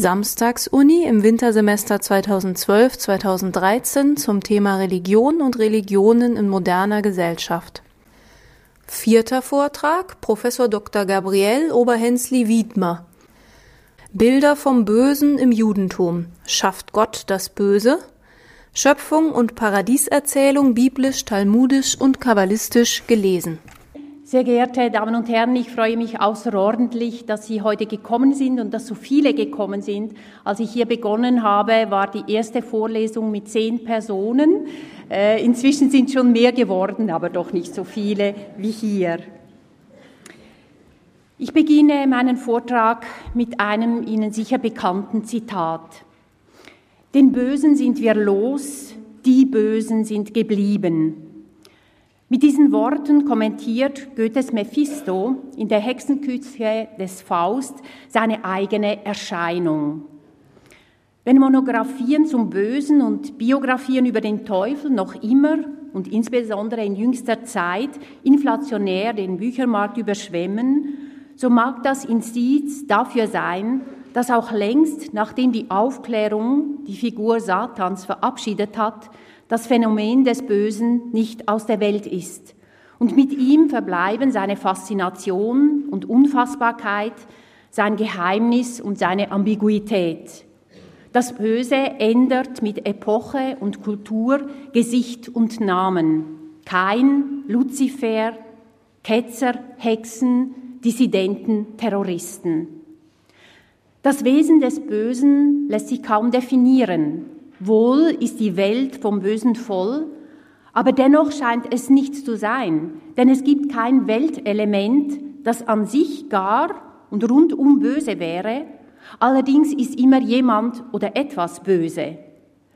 Samstagsuni im Wintersemester 2012-2013 zum Thema Religion und Religionen in moderner Gesellschaft. Vierter Vortrag Professor Dr. Gabriel Oberhensli Wiedmer Bilder vom Bösen im Judentum. Schafft Gott das Böse? Schöpfung und Paradieserzählung biblisch, talmudisch und kabbalistisch gelesen. Sehr geehrte Damen und Herren, ich freue mich außerordentlich, dass Sie heute gekommen sind und dass so viele gekommen sind. Als ich hier begonnen habe, war die erste Vorlesung mit zehn Personen. Äh, inzwischen sind schon mehr geworden, aber doch nicht so viele wie hier. Ich beginne meinen Vortrag mit einem Ihnen sicher bekannten Zitat. Den Bösen sind wir los, die Bösen sind geblieben. Mit diesen Worten kommentiert Goethes Mephisto in der Hexenküche des Faust seine eigene Erscheinung. Wenn Monographien zum Bösen und Biografien über den Teufel noch immer und insbesondere in jüngster Zeit inflationär den Büchermarkt überschwemmen, so mag das Indiz dafür sein, dass auch längst, nachdem die Aufklärung die Figur Satans verabschiedet hat, das Phänomen des Bösen nicht aus der Welt ist. Und mit ihm verbleiben seine Faszination und Unfassbarkeit, sein Geheimnis und seine Ambiguität. Das Böse ändert mit Epoche und Kultur Gesicht und Namen. Kein Luzifer, Ketzer, Hexen, Dissidenten, Terroristen. Das Wesen des Bösen lässt sich kaum definieren. Wohl ist die Welt vom Bösen voll, aber dennoch scheint es nichts zu sein, denn es gibt kein Weltelement, das an sich gar und rundum böse wäre, allerdings ist immer jemand oder etwas böse.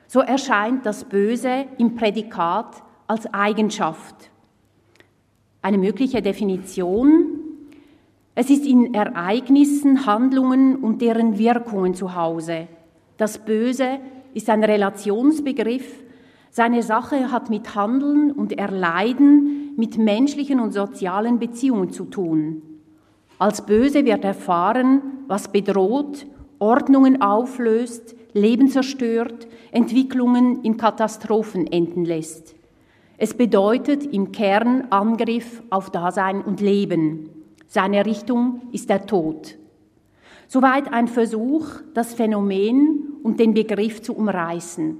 So erscheint das Böse im Prädikat als Eigenschaft. Eine mögliche Definition, es ist in Ereignissen, Handlungen und deren Wirkungen zu Hause. Das Böse ist ein Relationsbegriff. Seine Sache hat mit Handeln und Erleiden, mit menschlichen und sozialen Beziehungen zu tun. Als böse wird erfahren, was bedroht, Ordnungen auflöst, Leben zerstört, Entwicklungen in Katastrophen enden lässt. Es bedeutet im Kern Angriff auf Dasein und Leben. Seine Richtung ist der Tod. Soweit ein Versuch, das Phänomen und den Begriff zu umreißen.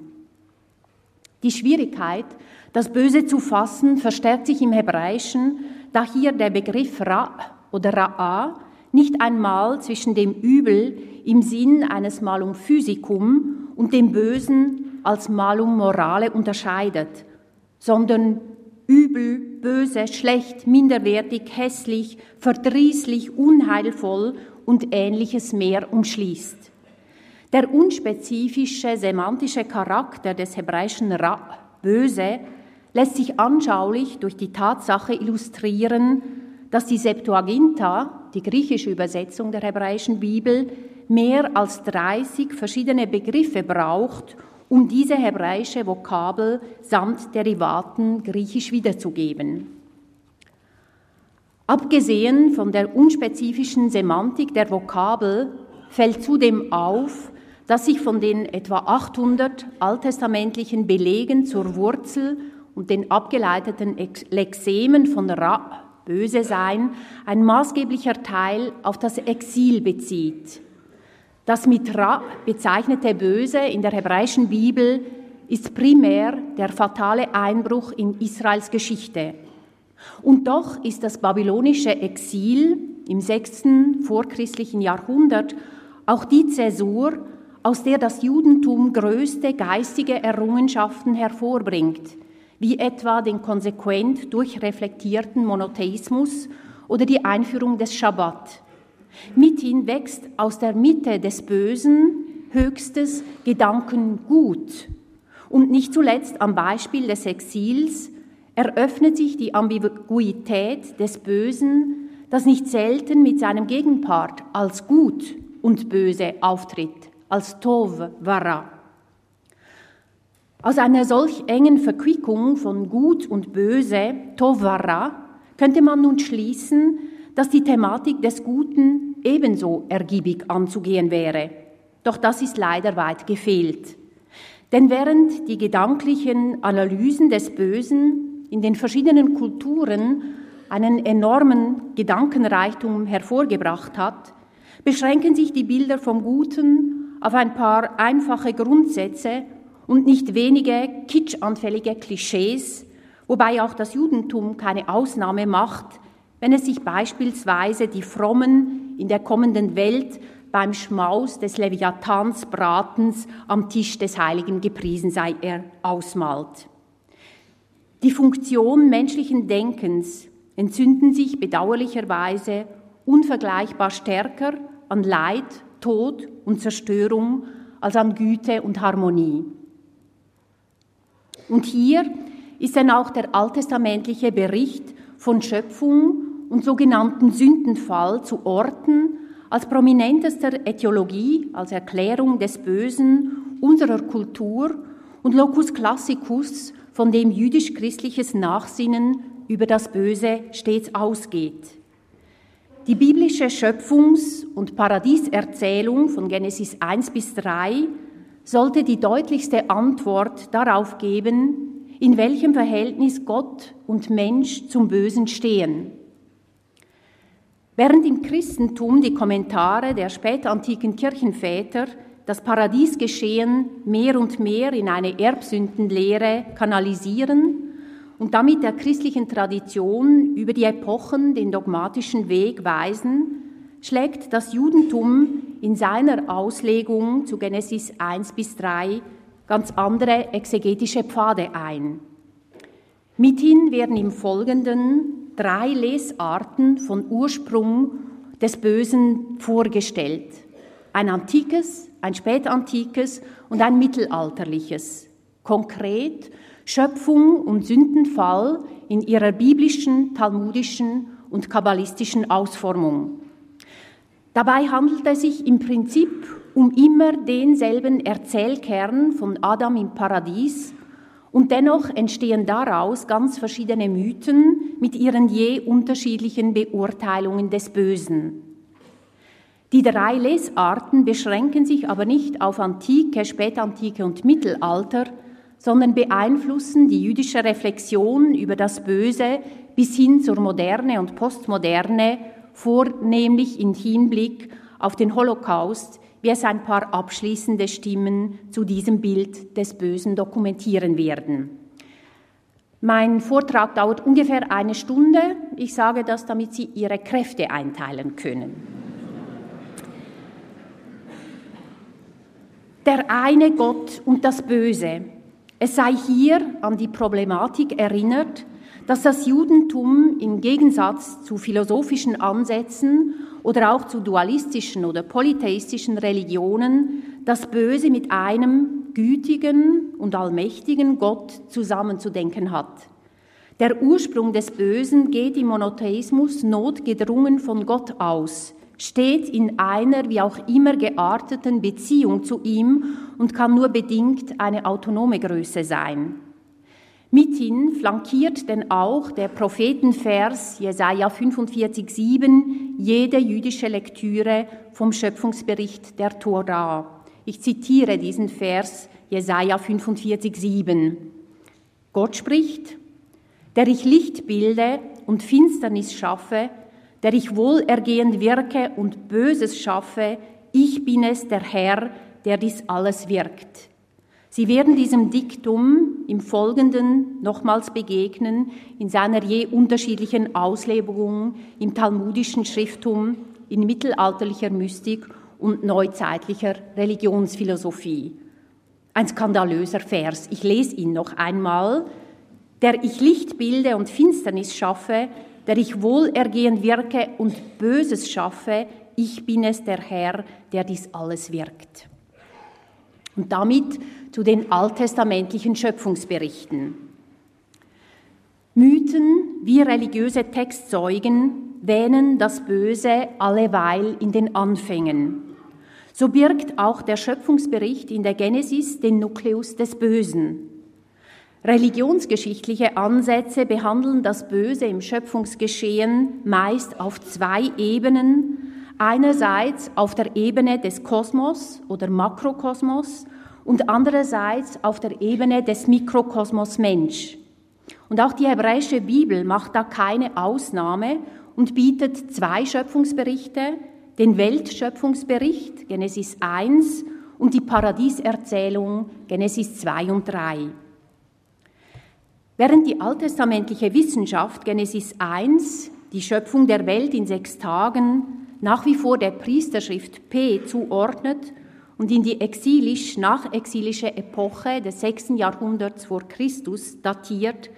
Die Schwierigkeit, das Böse zu fassen, verstärkt sich im Hebräischen, da hier der Begriff Ra oder Ra'a nicht einmal zwischen dem Übel im Sinn eines Malum Physicum und dem Bösen als Malum Morale unterscheidet, sondern übel, böse, schlecht, minderwertig, hässlich, verdrießlich, unheilvoll und ähnliches mehr umschließt. Der unspezifische semantische Charakter des hebräischen Ra, böse, lässt sich anschaulich durch die Tatsache illustrieren, dass die Septuaginta, die griechische Übersetzung der hebräischen Bibel, mehr als 30 verschiedene Begriffe braucht, um diese hebräische Vokabel samt Derivaten griechisch wiederzugeben. Abgesehen von der unspezifischen Semantik der Vokabel fällt zudem auf, dass sich von den etwa 800 alttestamentlichen Belegen zur Wurzel und den abgeleiteten Lexemen von Ra, böse sein, ein maßgeblicher Teil auf das Exil bezieht. Das mit Ra bezeichnete Böse in der hebräischen Bibel ist primär der fatale Einbruch in Israels Geschichte. Und doch ist das babylonische Exil im sechsten vorchristlichen Jahrhundert auch die Zäsur, aus der das Judentum größte geistige Errungenschaften hervorbringt, wie etwa den konsequent durchreflektierten Monotheismus oder die Einführung des Schabbat. Mithin wächst aus der Mitte des Bösen höchstes Gedankengut. Und nicht zuletzt am Beispiel des Exils eröffnet sich die Ambiguität des Bösen, das nicht selten mit seinem Gegenpart als gut und böse auftritt als Tov Vara. Aus einer solch engen Verquickung von Gut und Böse, Tov Vara, könnte man nun schließen, dass die Thematik des Guten ebenso ergiebig anzugehen wäre. Doch das ist leider weit gefehlt. Denn während die gedanklichen Analysen des Bösen in den verschiedenen Kulturen einen enormen Gedankenreichtum hervorgebracht hat, beschränken sich die Bilder vom Guten auf ein paar einfache Grundsätze und nicht wenige kitschanfällige Klischees, wobei auch das Judentum keine Ausnahme macht, wenn es sich beispielsweise die Frommen in der kommenden Welt beim Schmaus des Leviathansbratens am Tisch des Heiligen gepriesen sei er ausmalt. Die Funktion menschlichen Denkens entzünden sich bedauerlicherweise unvergleichbar stärker an Leid, Tod und Zerstörung als an Güte und Harmonie. Und hier ist dann auch der alttestamentliche Bericht von Schöpfung und sogenannten Sündenfall zu orten als prominentester Äthiologie, als Erklärung des Bösen unserer Kultur und Locus Classicus, von dem jüdisch-christliches Nachsinnen über das Böse stets ausgeht. Die biblische Schöpfungs- und Paradieserzählung von Genesis 1 bis 3 sollte die deutlichste Antwort darauf geben, in welchem Verhältnis Gott und Mensch zum Bösen stehen. Während im Christentum die Kommentare der spätantiken Kirchenväter das Paradiesgeschehen mehr und mehr in eine Erbsündenlehre kanalisieren und damit der christlichen Tradition über die Epochen den dogmatischen Weg weisen, schlägt das Judentum in seiner Auslegung zu Genesis 1 bis 3 ganz andere exegetische Pfade ein. Mithin werden im Folgenden drei Lesarten von Ursprung des Bösen vorgestellt. Ein antikes, ein spätantikes und ein mittelalterliches. Konkret Schöpfung und Sündenfall in ihrer biblischen, talmudischen und kabbalistischen Ausformung. Dabei handelt es sich im Prinzip um immer denselben Erzählkern von Adam im Paradies und dennoch entstehen daraus ganz verschiedene Mythen mit ihren je unterschiedlichen Beurteilungen des Bösen. Die drei Lesarten beschränken sich aber nicht auf Antike, Spätantike und Mittelalter, sondern beeinflussen die jüdische Reflexion über das Böse bis hin zur Moderne und Postmoderne vornehmlich im Hinblick auf den Holocaust, wie es ein paar abschließende Stimmen zu diesem Bild des Bösen dokumentieren werden. Mein Vortrag dauert ungefähr eine Stunde. Ich sage das, damit Sie Ihre Kräfte einteilen können. Der eine Gott und das Böse. Es sei hier an die Problematik erinnert, dass das Judentum im Gegensatz zu philosophischen Ansätzen oder auch zu dualistischen oder polytheistischen Religionen das Böse mit einem gütigen und allmächtigen Gott zusammenzudenken hat. Der Ursprung des Bösen geht im Monotheismus notgedrungen von Gott aus, steht in einer wie auch immer gearteten Beziehung zu ihm und kann nur bedingt eine autonome Größe sein. Mithin flankiert denn auch der Prophetenvers Jesaja 45,7 jede jüdische Lektüre vom Schöpfungsbericht der Tora. Ich zitiere diesen Vers Jesaja 45,7. Gott spricht, der ich Licht bilde und Finsternis schaffe, der ich wohlergehend wirke und Böses schaffe, ich bin es, der Herr, der dies alles wirkt. Sie werden diesem Diktum im Folgenden nochmals begegnen, in seiner je unterschiedlichen Auslegung im talmudischen Schrifttum, in mittelalterlicher Mystik und neuzeitlicher Religionsphilosophie. Ein skandalöser Vers. Ich lese ihn noch einmal. Der ich Licht bilde und Finsternis schaffe, der ich Wohlergehen wirke und Böses schaffe, ich bin es, der Herr, der dies alles wirkt. Und damit zu den alttestamentlichen Schöpfungsberichten. Mythen wie religiöse Textzeugen wähnen das Böse alleweil in den Anfängen. So birgt auch der Schöpfungsbericht in der Genesis den Nukleus des Bösen. Religionsgeschichtliche Ansätze behandeln das Böse im Schöpfungsgeschehen meist auf zwei Ebenen, einerseits auf der Ebene des Kosmos oder Makrokosmos und andererseits auf der Ebene des Mikrokosmos Mensch. Und auch die hebräische Bibel macht da keine Ausnahme und bietet zwei Schöpfungsberichte, den Weltschöpfungsbericht Genesis 1 und die Paradieserzählung Genesis 2 und 3. Während die alttestamentliche Wissenschaft Genesis 1, die Schöpfung der Welt in sechs Tagen, nach wie vor der Priesterschrift P zuordnet und in die exilisch-nachexilische Epoche des sechsten Jahrhunderts vor Christus datiert,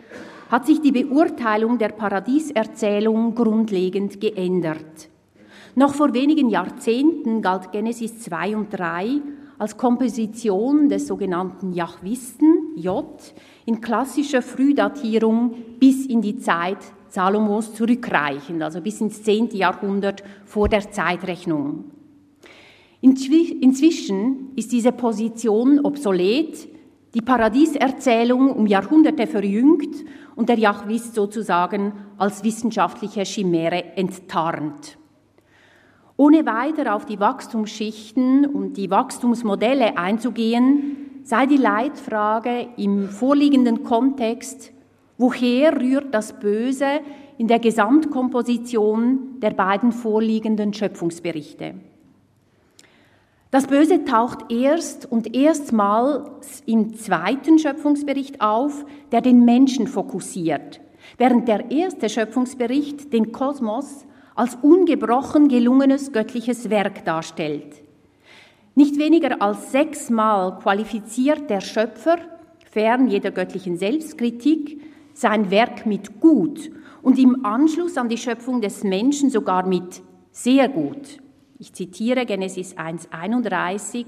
hat sich die Beurteilung der Paradieserzählung grundlegend geändert. Noch vor wenigen Jahrzehnten galt Genesis 2 und 3 als Komposition des sogenannten Jahwisten, J, in klassischer Frühdatierung bis in die Zeit Salomos zurückreichend, also bis ins 10. Jahrhundert vor der Zeitrechnung. Inzwischen ist diese Position obsolet, die Paradieserzählung um Jahrhunderte verjüngt und der Jahwist sozusagen als wissenschaftliche Chimäre enttarnt. Ohne weiter auf die Wachstumsschichten und die Wachstumsmodelle einzugehen, sei die Leitfrage im vorliegenden Kontext, woher rührt das Böse in der Gesamtkomposition der beiden vorliegenden Schöpfungsberichte? Das Böse taucht erst und erstmals im zweiten Schöpfungsbericht auf, der den Menschen fokussiert, während der erste Schöpfungsbericht den Kosmos als ungebrochen gelungenes göttliches Werk darstellt. Nicht weniger als sechsmal qualifiziert der Schöpfer, fern jeder göttlichen Selbstkritik, sein Werk mit gut und im Anschluss an die Schöpfung des Menschen sogar mit sehr gut. Ich zitiere Genesis 1.31.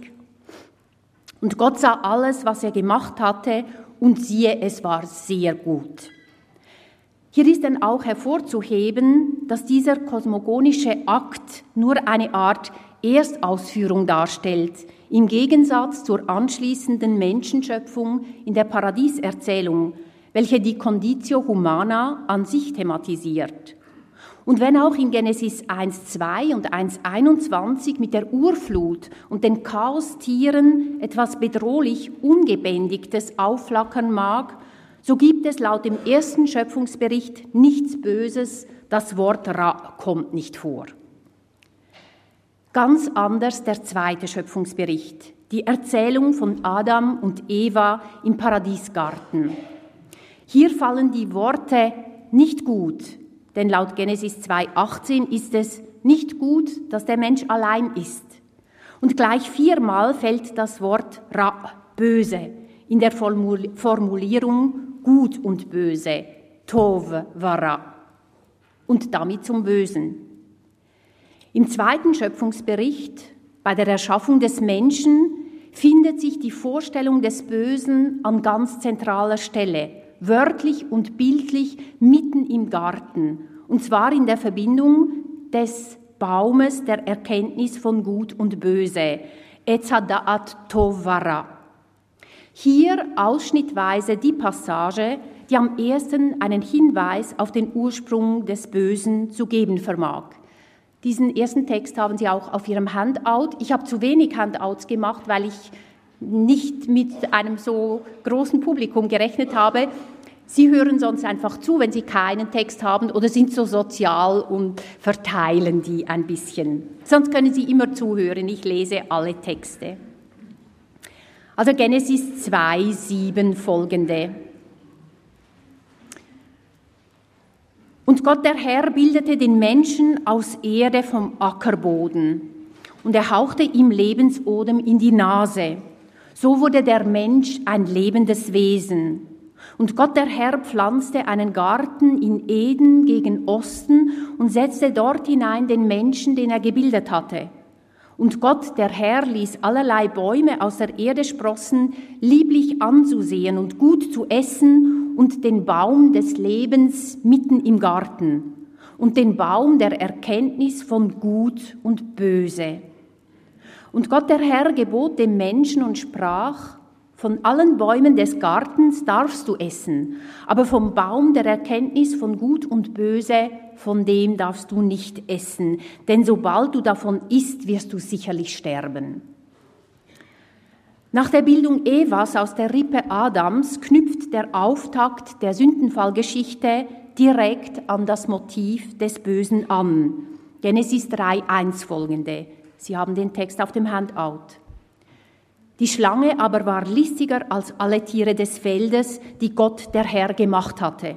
Und Gott sah alles, was er gemacht hatte, und siehe, es war sehr gut. Hier ist dann auch hervorzuheben, dass dieser kosmogonische Akt nur eine Art Erstausführung darstellt, im Gegensatz zur anschließenden Menschenschöpfung in der Paradieserzählung, welche die Conditio Humana an sich thematisiert. Und wenn auch in Genesis 1.2 und 1.21 mit der Urflut und den Chaostieren etwas bedrohlich Ungebändigtes aufflackern mag, so gibt es laut dem ersten Schöpfungsbericht nichts Böses, das Wort Ra kommt nicht vor. Ganz anders der zweite Schöpfungsbericht, die Erzählung von Adam und Eva im Paradiesgarten. Hier fallen die Worte nicht gut, denn laut Genesis 2.18 ist es nicht gut, dass der Mensch allein ist. Und gleich viermal fällt das Wort Ra, böse, in der Formulierung Gut und Böse, Tov Vara, und damit zum Bösen. Im zweiten Schöpfungsbericht, bei der Erschaffung des Menschen, findet sich die Vorstellung des Bösen an ganz zentraler Stelle, wörtlich und bildlich mitten im Garten, und zwar in der Verbindung des Baumes der Erkenntnis von Gut und Böse, Etzadaat Tovara. Hier ausschnittweise die Passage, die am ersten einen Hinweis auf den Ursprung des Bösen zu geben vermag. Diesen ersten Text haben Sie auch auf Ihrem Handout. Ich habe zu wenig Handouts gemacht, weil ich nicht mit einem so großen Publikum gerechnet habe. Sie hören sonst einfach zu, wenn Sie keinen Text haben oder sind so sozial und verteilen die ein bisschen. Sonst können Sie immer zuhören. Ich lese alle Texte. Also Genesis 2, 7 folgende. Und Gott der Herr bildete den Menschen aus Erde vom Ackerboden und er hauchte ihm Lebensodem in die Nase. So wurde der Mensch ein lebendes Wesen. Und Gott der Herr pflanzte einen Garten in Eden gegen Osten und setzte dort hinein den Menschen, den er gebildet hatte. Und Gott, der Herr, ließ allerlei Bäume aus der Erde sprossen, lieblich anzusehen und gut zu essen, und den Baum des Lebens mitten im Garten, und den Baum der Erkenntnis von Gut und Böse. Und Gott, der Herr, gebot dem Menschen und sprach, Von allen Bäumen des Gartens darfst du essen, aber vom Baum der Erkenntnis von Gut und Böse, von dem darfst du nicht essen, denn sobald du davon isst, wirst du sicherlich sterben. Nach der Bildung Evas aus der Rippe Adams knüpft der Auftakt der Sündenfallgeschichte direkt an das Motiv des Bösen an. Genesis 3.1 folgende. Sie haben den Text auf dem Handout. Die Schlange aber war listiger als alle Tiere des Feldes, die Gott der Herr gemacht hatte.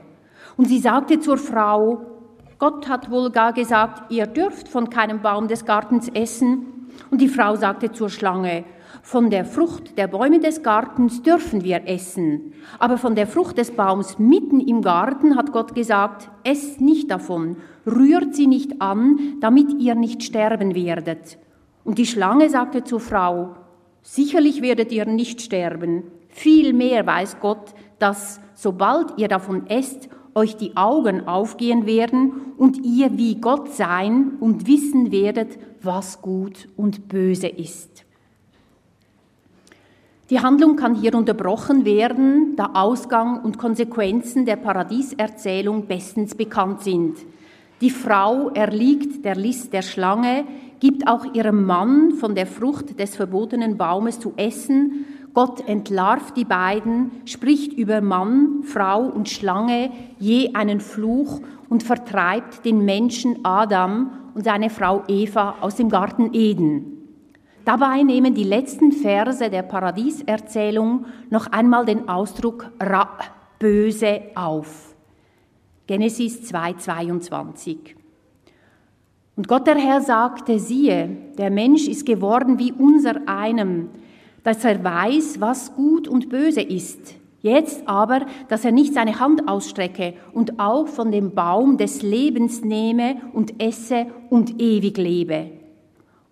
Und sie sagte zur Frau, Gott hat wohl gar gesagt, ihr dürft von keinem Baum des Gartens essen. Und die Frau sagte zur Schlange, von der Frucht der Bäume des Gartens dürfen wir essen, aber von der Frucht des Baums mitten im Garten hat Gott gesagt, esst nicht davon, rührt sie nicht an, damit ihr nicht sterben werdet. Und die Schlange sagte zur Frau, Sicherlich werdet ihr nicht sterben. Vielmehr weiß Gott, dass sobald ihr davon esst, euch die Augen aufgehen werden und ihr wie Gott sein und wissen werdet, was gut und böse ist. Die Handlung kann hier unterbrochen werden, da Ausgang und Konsequenzen der Paradieserzählung bestens bekannt sind. Die Frau erliegt der List der Schlange, gibt auch ihrem Mann von der Frucht des verbotenen Baumes zu essen. Gott entlarvt die beiden, spricht über Mann, Frau und Schlange je einen Fluch und vertreibt den Menschen Adam und seine Frau Eva aus dem Garten Eden. Dabei nehmen die letzten Verse der Paradieserzählung noch einmal den Ausdruck Ra, böse auf. Genesis 2,22. Und Gott der Herr sagte, siehe, der Mensch ist geworden wie unser einem, dass er weiß, was gut und böse ist. Jetzt aber, dass er nicht seine Hand ausstrecke und auch von dem Baum des Lebens nehme und esse und ewig lebe.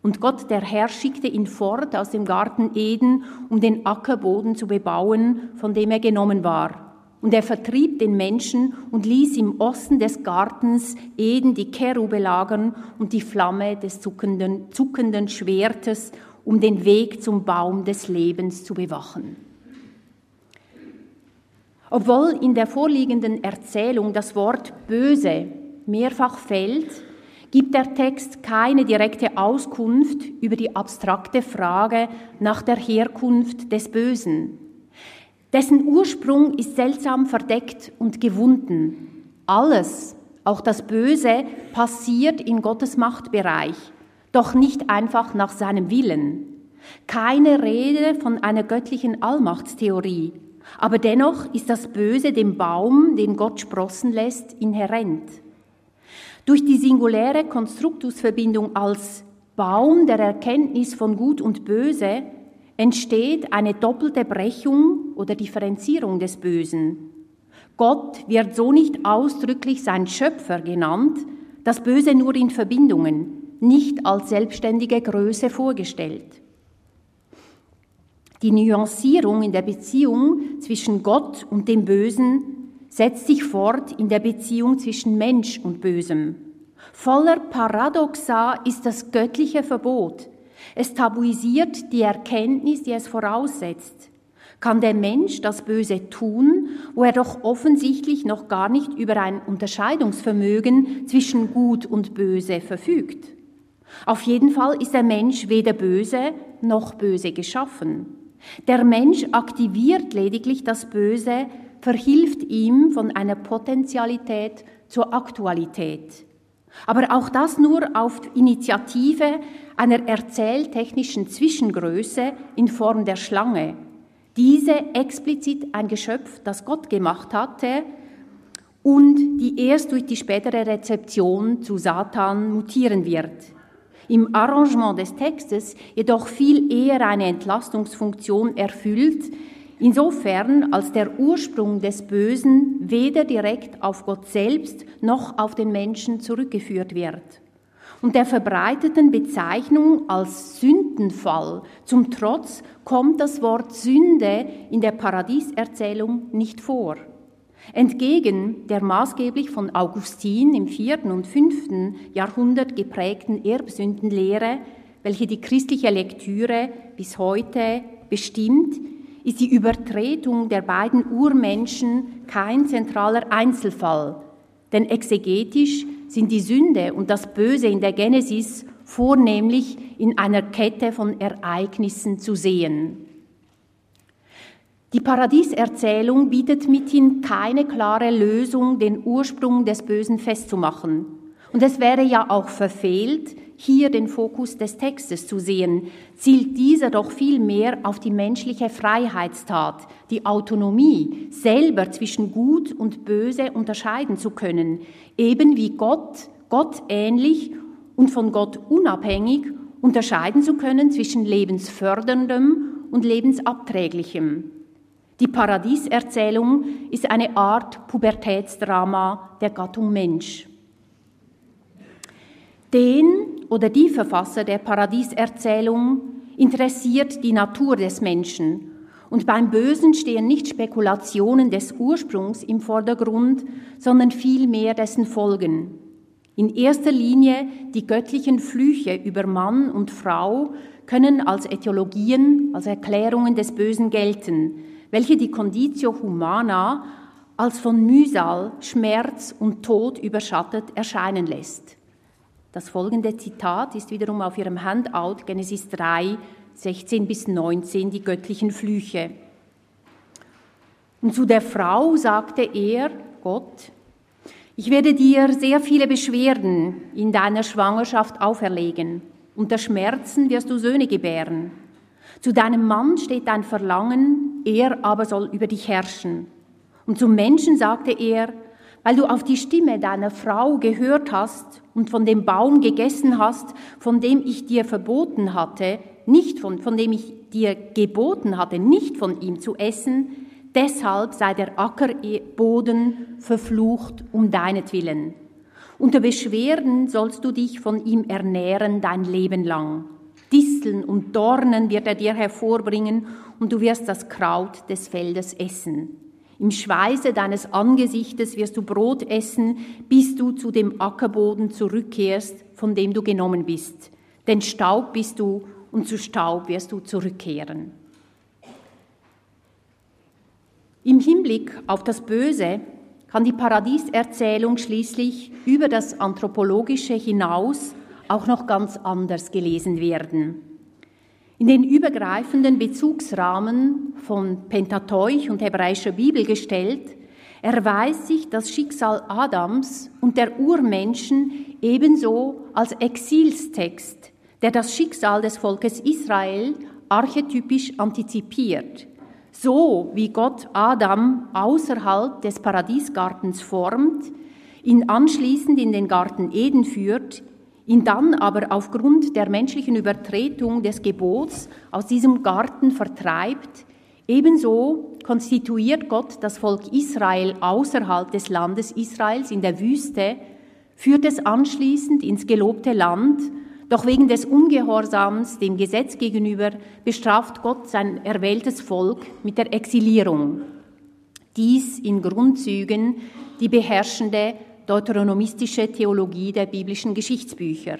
Und Gott der Herr schickte ihn fort aus dem Garten Eden, um den Ackerboden zu bebauen, von dem er genommen war. Und er vertrieb den Menschen und ließ im Osten des Gartens Eden die Kerube lagern und die Flamme des zuckenden, zuckenden Schwertes, um den Weg zum Baum des Lebens zu bewachen. Obwohl in der vorliegenden Erzählung das Wort böse mehrfach fällt, gibt der Text keine direkte Auskunft über die abstrakte Frage nach der Herkunft des Bösen. Dessen Ursprung ist seltsam verdeckt und gewunden. Alles, auch das Böse, passiert in Gottes Machtbereich, doch nicht einfach nach seinem Willen. Keine Rede von einer göttlichen Allmachtstheorie, aber dennoch ist das Böse dem Baum, den Gott sprossen lässt, inhärent. Durch die singuläre Konstruktusverbindung als Baum der Erkenntnis von Gut und Böse entsteht eine doppelte Brechung oder Differenzierung des Bösen. Gott wird so nicht ausdrücklich sein Schöpfer genannt, das Böse nur in Verbindungen, nicht als selbstständige Größe vorgestellt. Die Nuancierung in der Beziehung zwischen Gott und dem Bösen setzt sich fort in der Beziehung zwischen Mensch und Bösem. Voller Paradoxa ist das göttliche Verbot, es tabuisiert die Erkenntnis, die es voraussetzt. Kann der Mensch das Böse tun, wo er doch offensichtlich noch gar nicht über ein Unterscheidungsvermögen zwischen Gut und Böse verfügt? Auf jeden Fall ist der Mensch weder böse noch böse geschaffen. Der Mensch aktiviert lediglich das Böse, verhilft ihm von einer Potentialität zur Aktualität. Aber auch das nur auf Initiative einer erzähltechnischen Zwischengröße in Form der Schlange. Diese explizit ein Geschöpf, das Gott gemacht hatte und die erst durch die spätere Rezeption zu Satan mutieren wird. Im Arrangement des Textes jedoch viel eher eine Entlastungsfunktion erfüllt, insofern als der Ursprung des Bösen weder direkt auf Gott selbst noch auf den Menschen zurückgeführt wird. Und der verbreiteten Bezeichnung als Sündenfall zum Trotz kommt das Wort Sünde in der Paradieserzählung nicht vor. Entgegen der maßgeblich von Augustin im vierten und fünften Jahrhundert geprägten Erbsündenlehre, welche die christliche Lektüre bis heute bestimmt, ist die Übertretung der beiden Urmenschen kein zentraler Einzelfall, denn exegetisch sind die Sünde und das Böse in der Genesis vornehmlich in einer Kette von Ereignissen zu sehen. Die Paradieserzählung bietet mithin keine klare Lösung, den Ursprung des Bösen festzumachen. Und es wäre ja auch verfehlt, hier den Fokus des Textes zu sehen, zielt dieser doch viel mehr auf die menschliche Freiheitstat, die Autonomie, selber zwischen Gut und Böse unterscheiden zu können, eben wie Gott, Gott ähnlich und von Gott unabhängig unterscheiden zu können zwischen lebensförderndem und lebensabträglichem. Die Paradieserzählung ist eine Art Pubertätsdrama der Gattung Mensch. Den oder die Verfasser der Paradieserzählung interessiert die Natur des Menschen und beim Bösen stehen nicht Spekulationen des Ursprungs im Vordergrund, sondern vielmehr dessen Folgen. In erster Linie die göttlichen Flüche über Mann und Frau können als Äthiologien, als Erklärungen des Bösen gelten, welche die Conditio Humana als von Mühsal, Schmerz und Tod überschattet erscheinen lässt. Das folgende Zitat ist wiederum auf Ihrem Handout Genesis 3, 16 bis 19, die göttlichen Flüche. Und zu der Frau sagte er, Gott, ich werde dir sehr viele Beschwerden in deiner Schwangerschaft auferlegen. Unter Schmerzen wirst du Söhne gebären. Zu deinem Mann steht dein Verlangen, er aber soll über dich herrschen. Und zum Menschen sagte er, weil du auf die Stimme deiner Frau gehört hast und von dem Baum gegessen hast, von dem ich dir verboten hatte, nicht von, von dem ich dir geboten hatte, nicht von ihm zu essen, deshalb sei der Ackerboden verflucht um deinetwillen. Unter Beschwerden sollst du dich von ihm ernähren dein Leben lang. Disteln und Dornen wird er dir hervorbringen und du wirst das Kraut des Feldes essen. Im Schweiße deines Angesichtes wirst du Brot essen, bis du zu dem Ackerboden zurückkehrst, von dem du genommen bist. Denn Staub bist du und zu Staub wirst du zurückkehren. Im Hinblick auf das Böse kann die Paradieserzählung schließlich über das Anthropologische hinaus auch noch ganz anders gelesen werden. In den übergreifenden Bezugsrahmen von Pentateuch und hebräischer Bibel gestellt, erweist sich das Schicksal Adams und der Urmenschen ebenso als Exilstext, der das Schicksal des Volkes Israel archetypisch antizipiert. So wie Gott Adam außerhalb des Paradiesgartens formt, ihn anschließend in den Garten Eden führt, ihn dann aber aufgrund der menschlichen Übertretung des Gebots aus diesem Garten vertreibt, ebenso konstituiert Gott das Volk Israel außerhalb des Landes Israels in der Wüste, führt es anschließend ins gelobte Land, doch wegen des Ungehorsams dem Gesetz gegenüber bestraft Gott sein erwähltes Volk mit der Exilierung. Dies in Grundzügen die beherrschende deuteronomistische Theologie der biblischen Geschichtsbücher.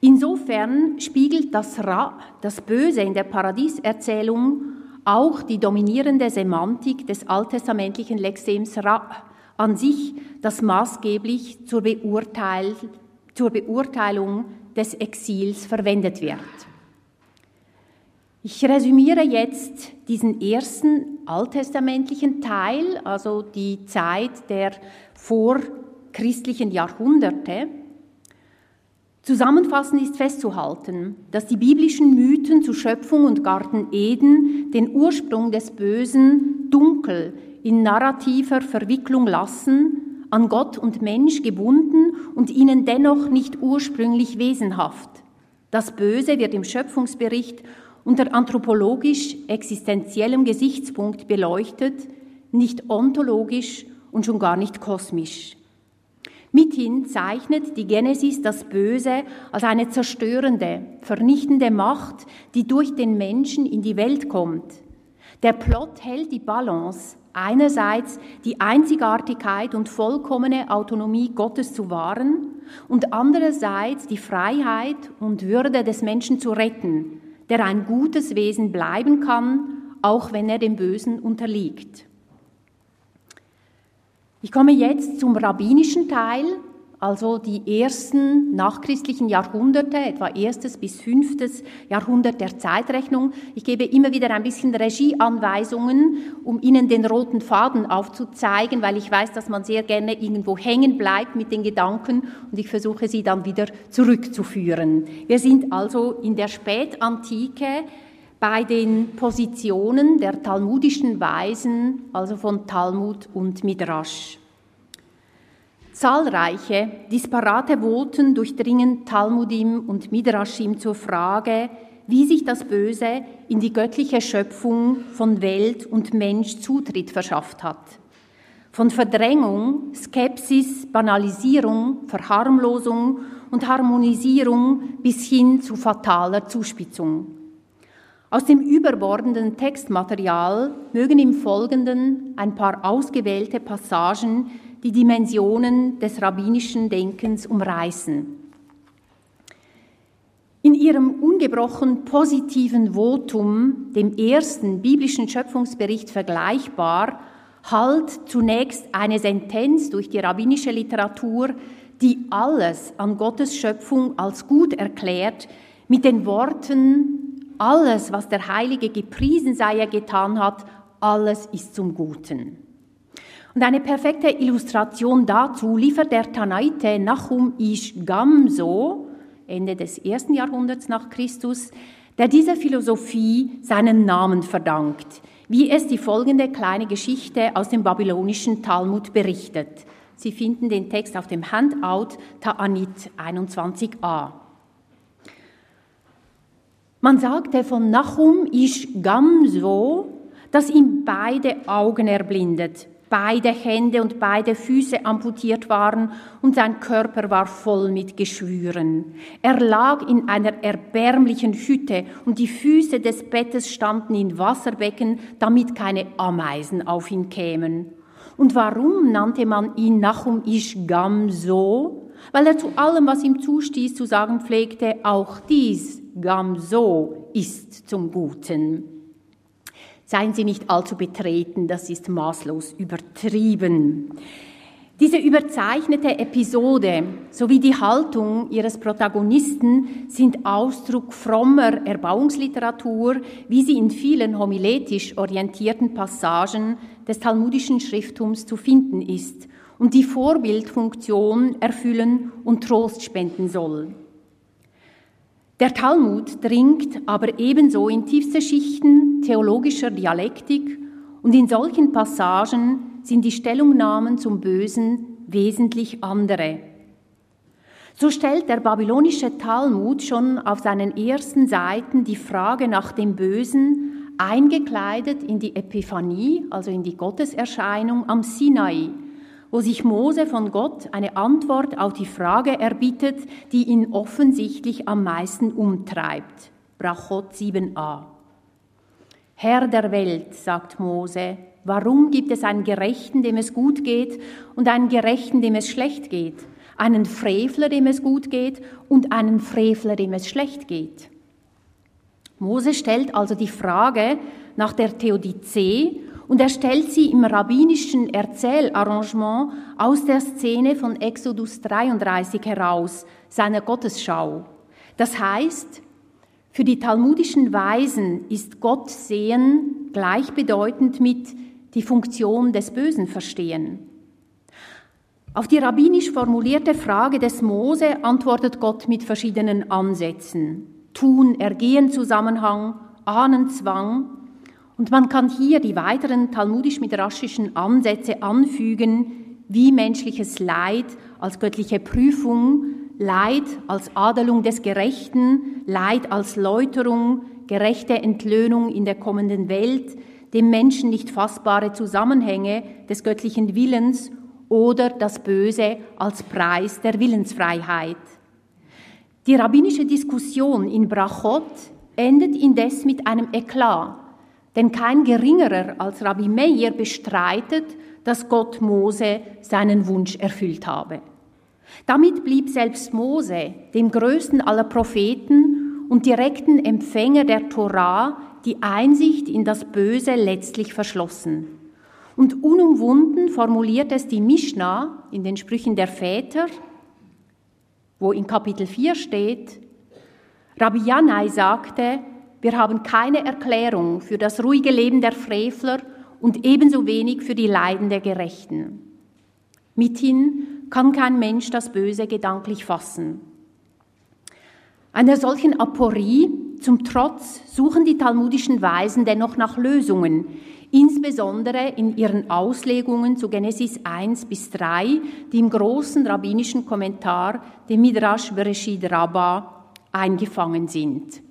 Insofern spiegelt das Ra, das Böse in der Paradieserzählung, auch die dominierende Semantik des alttestamentlichen Lexems Ra an sich, das maßgeblich zur, Beurteil, zur Beurteilung des Exils verwendet wird. Ich resümiere jetzt diesen ersten alttestamentlichen Teil, also die Zeit der vorchristlichen Jahrhunderte. Zusammenfassend ist festzuhalten, dass die biblischen Mythen zu Schöpfung und Garten Eden den Ursprung des Bösen dunkel in narrativer Verwicklung lassen, an Gott und Mensch gebunden und ihnen dennoch nicht ursprünglich wesenhaft. Das Böse wird im Schöpfungsbericht unter anthropologisch existenziellem Gesichtspunkt beleuchtet, nicht ontologisch und schon gar nicht kosmisch. Mithin zeichnet die Genesis das Böse als eine zerstörende, vernichtende Macht, die durch den Menschen in die Welt kommt. Der Plot hält die Balance, einerseits die Einzigartigkeit und vollkommene Autonomie Gottes zu wahren und andererseits die Freiheit und Würde des Menschen zu retten, der ein gutes Wesen bleiben kann, auch wenn er dem Bösen unterliegt. Ich komme jetzt zum rabbinischen Teil, also die ersten nachchristlichen Jahrhunderte, etwa erstes bis fünftes Jahrhundert der Zeitrechnung. Ich gebe immer wieder ein bisschen Regieanweisungen, um Ihnen den roten Faden aufzuzeigen, weil ich weiß, dass man sehr gerne irgendwo hängen bleibt mit den Gedanken und ich versuche sie dann wieder zurückzuführen. Wir sind also in der Spätantike bei den Positionen der talmudischen Weisen, also von Talmud und Midrash. Zahlreiche, disparate Voten durchdringen Talmudim und Midrashim zur Frage, wie sich das Böse in die göttliche Schöpfung von Welt und Mensch Zutritt verschafft hat. Von Verdrängung, Skepsis, Banalisierung, Verharmlosung und Harmonisierung bis hin zu fataler Zuspitzung. Aus dem überbordenden Textmaterial mögen im Folgenden ein paar ausgewählte Passagen die Dimensionen des rabbinischen Denkens umreißen. In ihrem ungebrochen positiven Votum, dem ersten biblischen Schöpfungsbericht vergleichbar, halt zunächst eine Sentenz durch die rabbinische Literatur, die alles an Gottes Schöpfung als gut erklärt, mit den Worten, alles, was der Heilige gepriesen sei, er getan hat, alles ist zum Guten. Und eine perfekte Illustration dazu liefert der Tanaite Nachum Ish Gamso, Ende des ersten Jahrhunderts nach Christus, der dieser Philosophie seinen Namen verdankt, wie es die folgende kleine Geschichte aus dem babylonischen Talmud berichtet. Sie finden den Text auf dem Handout Ta'anit 21a. Man sagte von Nachum Ish Gamso, dass ihm beide Augen erblindet beide Hände und beide Füße amputiert waren und sein Körper war voll mit Geschwüren. Er lag in einer erbärmlichen Hütte und die Füße des Bettes standen in Wasserbecken, damit keine Ameisen auf ihn kämen. Und warum nannte man ihn Nachum Ish Gamso? Weil er zu allem, was ihm zustieß, zu sagen pflegte, auch dies Gamso ist zum Guten. Seien Sie nicht allzu betreten, das ist maßlos übertrieben. Diese überzeichnete Episode sowie die Haltung ihres Protagonisten sind Ausdruck frommer Erbauungsliteratur, wie sie in vielen homiletisch orientierten Passagen des talmudischen Schrifttums zu finden ist und die Vorbildfunktion erfüllen und Trost spenden soll. Der Talmud dringt aber ebenso in tiefste Schichten theologischer Dialektik und in solchen Passagen sind die Stellungnahmen zum Bösen wesentlich andere. So stellt der babylonische Talmud schon auf seinen ersten Seiten die Frage nach dem Bösen eingekleidet in die Epiphanie, also in die Gotteserscheinung am Sinai, wo sich Mose von Gott eine Antwort auf die Frage erbittet, die ihn offensichtlich am meisten umtreibt. Brachot 7a. Herr der Welt, sagt Mose, warum gibt es einen Gerechten, dem es gut geht, und einen Gerechten, dem es schlecht geht, einen Frevler, dem es gut geht, und einen Frevler, dem es schlecht geht? Mose stellt also die Frage nach der Theodizee und er stellt sie im rabbinischen Erzählarrangement aus der Szene von Exodus 33 heraus, seiner Gottesschau. Das heißt, für die talmudischen Weisen ist Gott sehen gleichbedeutend mit die Funktion des Bösen verstehen. Auf die rabbinisch formulierte Frage des Mose antwortet Gott mit verschiedenen Ansätzen. Tun, Ergehen, Zusammenhang, Ahnenzwang, und man kann hier die weiteren talmudisch-midraschischen Ansätze anfügen, wie menschliches Leid als göttliche Prüfung, Leid als Adelung des Gerechten, Leid als Läuterung, gerechte Entlöhnung in der kommenden Welt, dem Menschen nicht fassbare Zusammenhänge des göttlichen Willens oder das Böse als Preis der Willensfreiheit. Die rabbinische Diskussion in Brachot endet indes mit einem Eklat, denn kein geringerer als Rabbi Meir bestreitet, dass Gott Mose seinen Wunsch erfüllt habe. Damit blieb selbst Mose, dem größten aller Propheten und direkten Empfänger der Torah, die Einsicht in das Böse letztlich verschlossen. Und unumwunden formuliert es die Mishnah in den Sprüchen der Väter, wo in Kapitel 4 steht, Rabbi Janai sagte, wir haben keine Erklärung für das ruhige Leben der Frevler und ebenso wenig für die Leiden der Gerechten. Mithin kann kein Mensch das Böse gedanklich fassen. Einer solchen Aporie zum Trotz suchen die talmudischen Weisen dennoch nach Lösungen, insbesondere in ihren Auslegungen zu Genesis 1 bis 3, die im großen rabbinischen Kommentar, dem Midrash Bereshit Rabbah, eingefangen sind.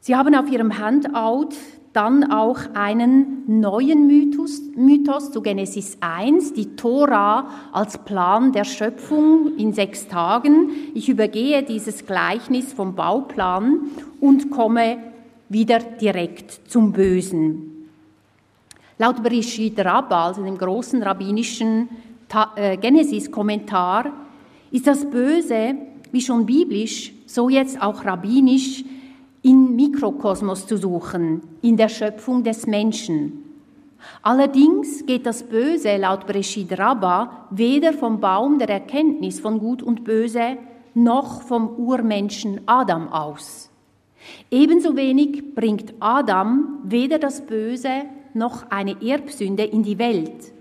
Sie haben auf ihrem Handout dann auch einen neuen Mythos, Mythos zu Genesis 1, die Tora als Plan der Schöpfung in sechs Tagen. Ich übergehe dieses Gleichnis vom Bauplan und komme wieder direkt zum Bösen. Laut Bereshit Rabbah, also dem großen rabbinischen äh, Genesis-Kommentar, ist das Böse, wie schon biblisch, so jetzt auch rabbinisch, in Mikrokosmos zu suchen, in der Schöpfung des Menschen. Allerdings geht das Böse laut Breshid Rabba weder vom Baum der Erkenntnis von Gut und Böse noch vom Urmenschen Adam aus. Ebenso wenig bringt Adam weder das Böse noch eine Erbsünde in die Welt.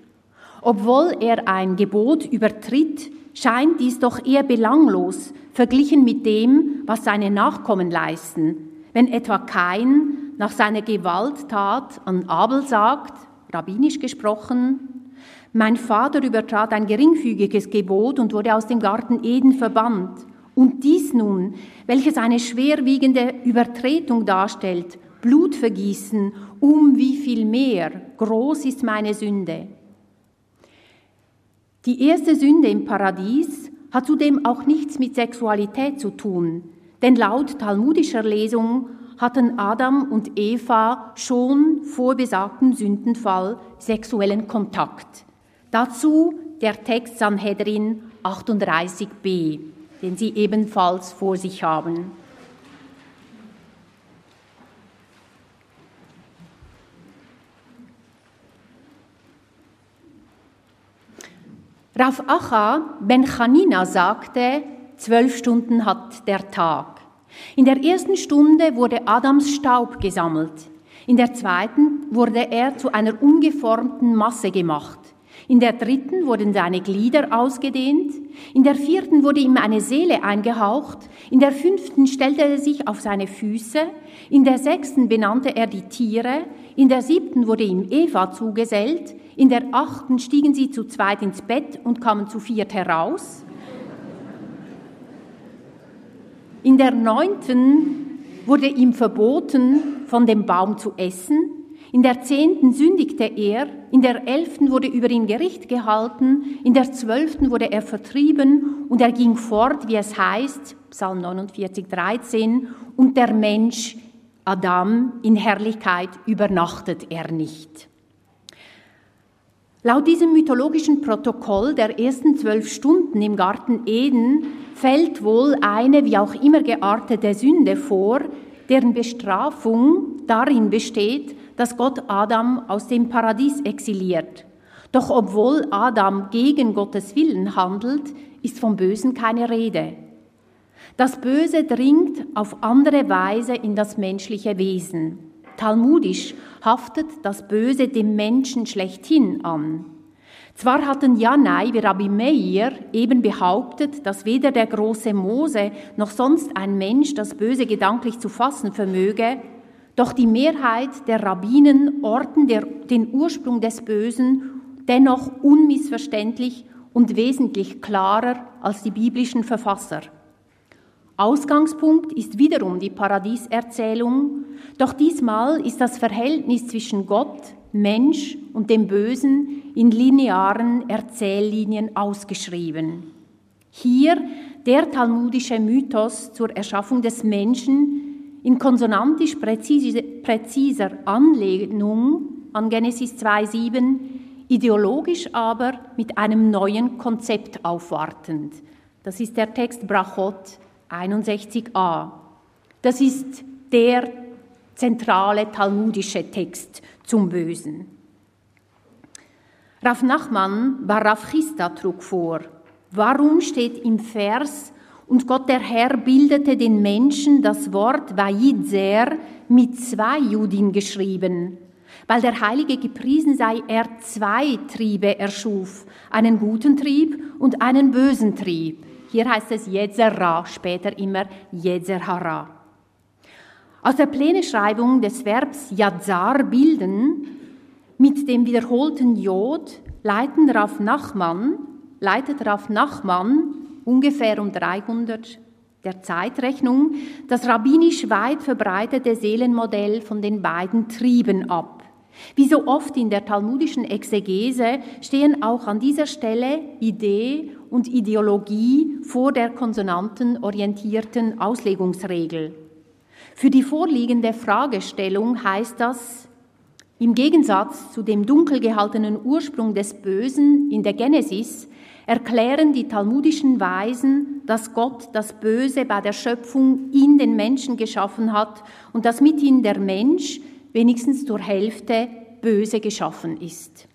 Obwohl er ein Gebot übertritt, scheint dies doch eher belanglos verglichen mit dem, was seine Nachkommen leisten, wenn etwa Kain nach seiner Gewalttat an Abel sagt, rabbinisch gesprochen, mein Vater übertrat ein geringfügiges Gebot und wurde aus dem Garten Eden verbannt. Und dies nun, welches eine schwerwiegende Übertretung darstellt, Blutvergießen, um wie viel mehr, groß ist meine Sünde. Die erste Sünde im Paradies hat zudem auch nichts mit Sexualität zu tun, denn laut talmudischer Lesung hatten Adam und Eva schon vor besagtem Sündenfall sexuellen Kontakt. Dazu der Text Sanhedrin 38b, den Sie ebenfalls vor sich haben. Rav Acha ben Chanina sagte, zwölf Stunden hat der Tag. In der ersten Stunde wurde Adams Staub gesammelt. In der zweiten wurde er zu einer ungeformten Masse gemacht. In der dritten wurden seine Glieder ausgedehnt. In der vierten wurde ihm eine Seele eingehaucht. In der fünften stellte er sich auf seine Füße. In der sechsten benannte er die Tiere. In der siebten wurde ihm Eva zugesellt. In der achten stiegen sie zu zweit ins Bett und kamen zu viert heraus. In der neunten wurde ihm verboten, von dem Baum zu essen. In der zehnten sündigte er, in der elften wurde über ihn Gericht gehalten, in der zwölften wurde er vertrieben und er ging fort, wie es heißt, Psalm 49, 13, und der Mensch, Adam, in Herrlichkeit übernachtet er nicht. Laut diesem mythologischen Protokoll der ersten zwölf Stunden im Garten Eden fällt wohl eine wie auch immer geartete Sünde vor, deren Bestrafung darin besteht, dass Gott Adam aus dem Paradies exiliert. Doch obwohl Adam gegen Gottes Willen handelt, ist vom Bösen keine Rede. Das Böse dringt auf andere Weise in das menschliche Wesen. Talmudisch haftet das Böse dem Menschen schlechthin an. Zwar hatten Janai wie Rabbi Meir eben behauptet, dass weder der große Mose noch sonst ein Mensch das Böse gedanklich zu fassen vermöge, doch die Mehrheit der Rabbinen orten der, den Ursprung des Bösen dennoch unmissverständlich und wesentlich klarer als die biblischen Verfasser. Ausgangspunkt ist wiederum die Paradieserzählung, doch diesmal ist das Verhältnis zwischen Gott, Mensch und dem Bösen in linearen Erzähllinien ausgeschrieben. Hier der talmudische Mythos zur Erschaffung des Menschen in konsonantisch präzise, präziser Anlehnung an Genesis 2.7, ideologisch aber mit einem neuen Konzept aufwartend. Das ist der Text Brachot 61a. Das ist der zentrale talmudische Text zum Bösen. Rav Nachman war Rav Chisda trug vor. Warum steht im Vers, und Gott der Herr bildete den Menschen das Wort Vayidzer mit zwei Juden geschrieben, weil der Heilige gepriesen sei, er zwei Triebe erschuf, einen guten Trieb und einen bösen Trieb. Hier heißt es Jezerra, später immer Jezerhara. Aus der Pläneschreibung des Verbs Yazar bilden mit dem wiederholten Jod leiten Rav Nachman, leitet Rav Nachman ungefähr um 300 der Zeitrechnung das rabbinisch weit verbreitete Seelenmodell von den beiden Trieben ab. Wie so oft in der talmudischen Exegese stehen auch an dieser Stelle Idee und Ideologie vor der konsonantenorientierten Auslegungsregel. Für die vorliegende Fragestellung heißt das, im Gegensatz zu dem dunkel gehaltenen Ursprung des Bösen in der Genesis erklären die talmudischen Weisen, dass Gott das Böse bei der Schöpfung in den Menschen geschaffen hat und dass mithin der Mensch wenigstens zur Hälfte böse geschaffen ist.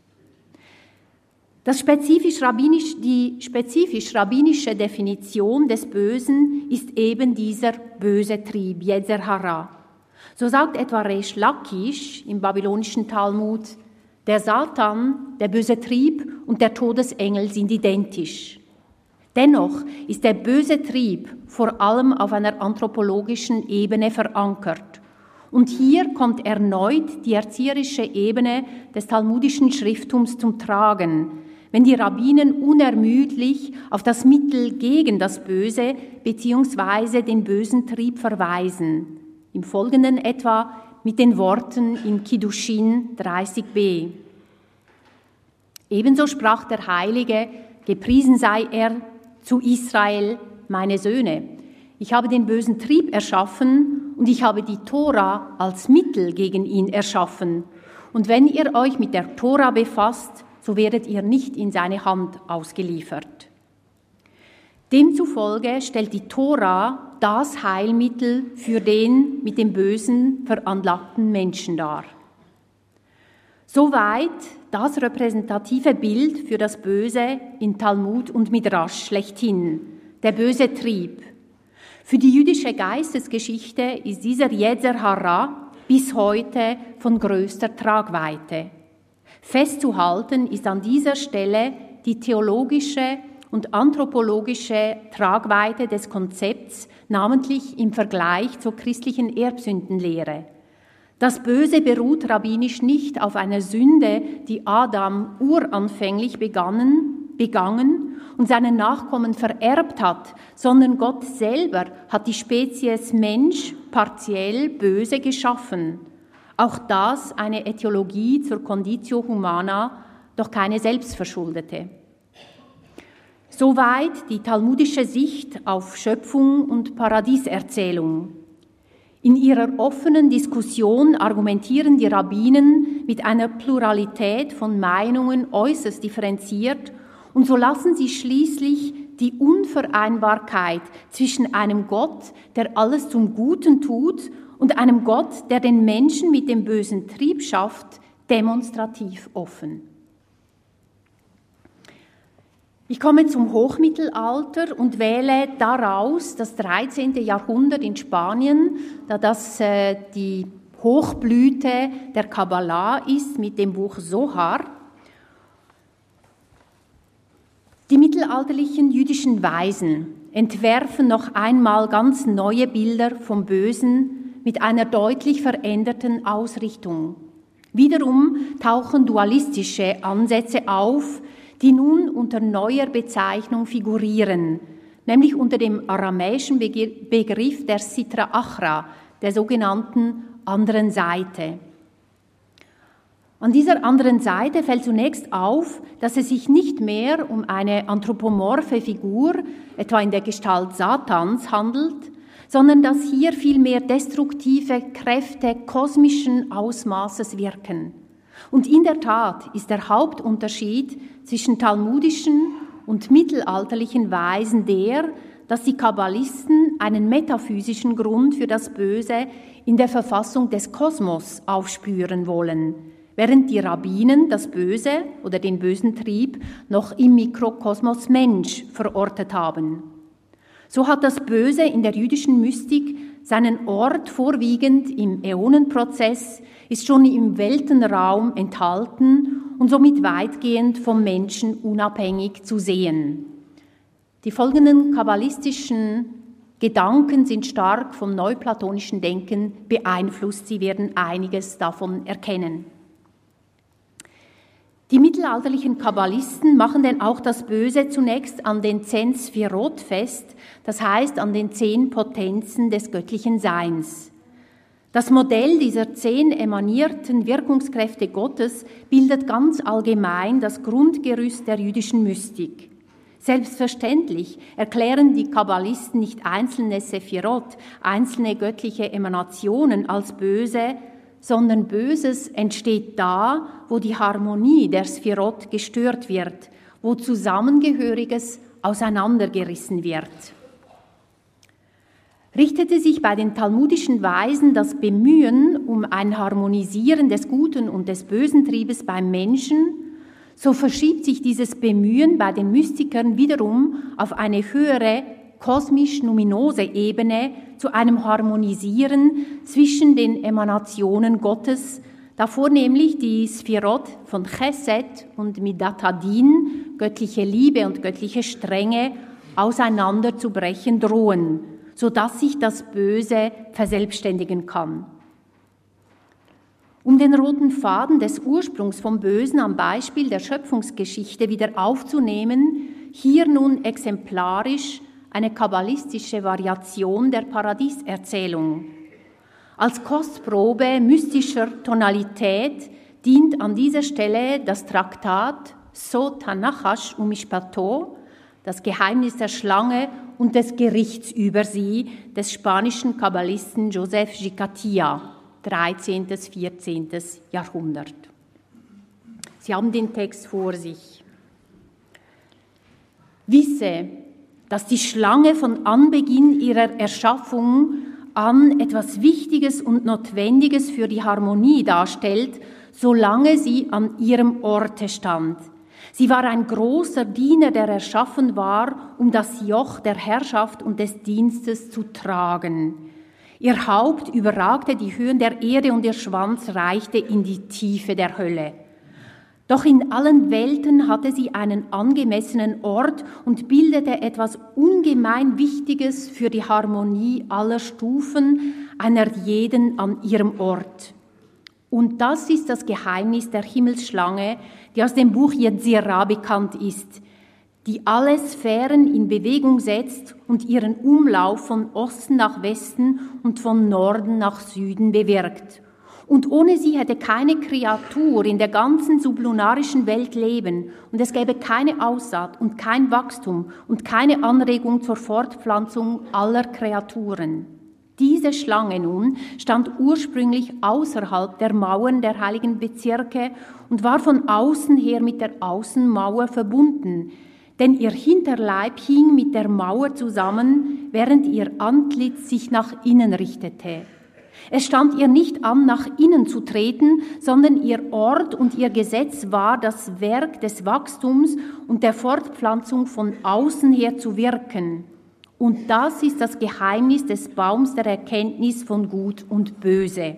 Das spezifisch rabbinisch, die spezifisch rabbinische Definition des Bösen ist eben dieser böse Trieb, Yetzer Hara. So sagt etwa Resh Lakish im babylonischen Talmud, der Satan, der böse Trieb und der Todesengel sind identisch. Dennoch ist der böse Trieb vor allem auf einer anthropologischen Ebene verankert. Und hier kommt erneut die erzieherische Ebene des talmudischen Schrifttums zum Tragen, wenn die Rabbinen unermüdlich auf das Mittel gegen das Böse bzw. den bösen Trieb verweisen. Im Folgenden etwa mit den Worten im Kiddushin 30b. Ebenso sprach der Heilige, gepriesen sei er zu Israel, meine Söhne. Ich habe den bösen Trieb erschaffen und ich habe die Tora als Mittel gegen ihn erschaffen. Und wenn ihr euch mit der Tora befasst, so werdet ihr nicht in seine Hand ausgeliefert. Demzufolge stellt die Tora das Heilmittel für den mit dem Bösen veranlagten Menschen dar. Soweit das repräsentative Bild für das Böse in Talmud und Midrash schlechthin, der böse Trieb. Für die jüdische Geistesgeschichte ist dieser Yetzer Hara bis heute von größter Tragweite. Festzuhalten ist an dieser Stelle die theologische und anthropologische Tragweite des Konzepts, namentlich im Vergleich zur christlichen Erbsündenlehre. Das Böse beruht rabbinisch nicht auf einer Sünde, die Adam uranfänglich begannen, begangen und seinen Nachkommen vererbt hat, sondern Gott selber hat die Spezies Mensch partiell böse geschaffen. Auch das eine Äthiologie zur Conditio Humana, doch keine selbstverschuldete. Soweit die talmudische Sicht auf Schöpfung und Paradieserzählung. In ihrer offenen Diskussion argumentieren die Rabbinen mit einer Pluralität von Meinungen äußerst differenziert und so lassen sie schließlich die Unvereinbarkeit zwischen einem Gott, der alles zum Guten tut, und einem Gott, der den Menschen mit dem bösen Trieb schafft, demonstrativ offen. Ich komme zum Hochmittelalter und wähle daraus das 13. Jahrhundert in Spanien, da das äh, die Hochblüte der Kabbalah ist mit dem Buch Sohar. Die mittelalterlichen jüdischen Weisen entwerfen noch einmal ganz neue Bilder vom Bösen, mit einer deutlich veränderten Ausrichtung. Wiederum tauchen dualistische Ansätze auf, die nun unter neuer Bezeichnung figurieren, nämlich unter dem aramäischen Begriff der Sitra Achra, der sogenannten anderen Seite. An dieser anderen Seite fällt zunächst auf, dass es sich nicht mehr um eine anthropomorphe Figur, etwa in der Gestalt Satans, handelt, sondern dass hier vielmehr destruktive Kräfte kosmischen Ausmaßes wirken. Und in der Tat ist der Hauptunterschied zwischen talmudischen und mittelalterlichen Weisen der, dass die Kabbalisten einen metaphysischen Grund für das Böse in der Verfassung des Kosmos aufspüren wollen, während die Rabbinen das Böse oder den bösen Trieb noch im Mikrokosmos Mensch verortet haben. So hat das Böse in der jüdischen Mystik seinen Ort vorwiegend im Äonenprozess, ist schon im Weltenraum enthalten und somit weitgehend vom Menschen unabhängig zu sehen. Die folgenden kabbalistischen Gedanken sind stark vom neuplatonischen Denken beeinflusst. Sie werden einiges davon erkennen. Die mittelalterlichen Kabbalisten machen denn auch das Böse zunächst an den zehn Sphirot fest, das heißt an den zehn Potenzen des göttlichen Seins. Das Modell dieser zehn emanierten Wirkungskräfte Gottes bildet ganz allgemein das Grundgerüst der jüdischen Mystik. Selbstverständlich erklären die Kabbalisten nicht einzelne Sephirot, einzelne göttliche Emanationen als böse, sondern Böses entsteht da, wo die Harmonie der Sphirot gestört wird, wo Zusammengehöriges auseinandergerissen wird. Richtete sich bei den talmudischen Weisen das Bemühen um ein Harmonisieren des guten und des bösen Triebes beim Menschen, so verschiebt sich dieses Bemühen bei den Mystikern wiederum auf eine höhere kosmisch-numinose Ebene zu einem Harmonisieren zwischen den Emanationen Gottes, davor nämlich die Sphirot von Chesed und Midatadin, göttliche Liebe und göttliche Strenge, auseinanderzubrechen drohen, sodass sich das Böse verselbstständigen kann. Um den roten Faden des Ursprungs vom Bösen am Beispiel der Schöpfungsgeschichte wieder aufzunehmen, hier nun exemplarisch eine kabbalistische Variation der Paradieserzählung. Als Kostprobe mystischer Tonalität dient an dieser Stelle das Traktat Sot Hanachash Umishpato, das Geheimnis der Schlange und des Gerichts über sie, des spanischen Kabbalisten Joseph Gicatia, 13. bis 14. Jahrhundert. Sie haben den Text vor sich. Wisse, dass die Schlange von Anbeginn ihrer Erschaffung an etwas Wichtiges und Notwendiges für die Harmonie darstellt, solange sie an ihrem Orte stand. Sie war ein großer Diener, der erschaffen war, um das Joch der Herrschaft und des Dienstes zu tragen. Ihr Haupt überragte die Höhen der Erde und ihr Schwanz reichte in die Tiefe der Hölle. Doch in allen Welten hatte sie einen angemessenen Ort und bildete etwas ungemein Wichtiges für die Harmonie aller Stufen, einer jeden an ihrem Ort. Und das ist das Geheimnis der Himmelsschlange, die aus dem Buch Yetzirah bekannt ist, die alle Sphären in Bewegung setzt und ihren Umlauf von Osten nach Westen und von Norden nach Süden bewirkt. Und ohne sie hätte keine Kreatur in der ganzen sublunarischen Welt leben und es gäbe keine Aussaat und kein Wachstum und keine Anregung zur Fortpflanzung aller Kreaturen. Diese Schlange nun stand ursprünglich außerhalb der Mauern der heiligen Bezirke und war von außen her mit der Außenmauer verbunden, denn ihr Hinterleib hing mit der Mauer zusammen, während ihr Antlitz sich nach innen richtete. Es stand ihr nicht an, nach innen zu treten, sondern ihr Ort und ihr Gesetz war, das Werk des Wachstums und der Fortpflanzung von außen her zu wirken. Und das ist das Geheimnis des Baums der Erkenntnis von Gut und Böse.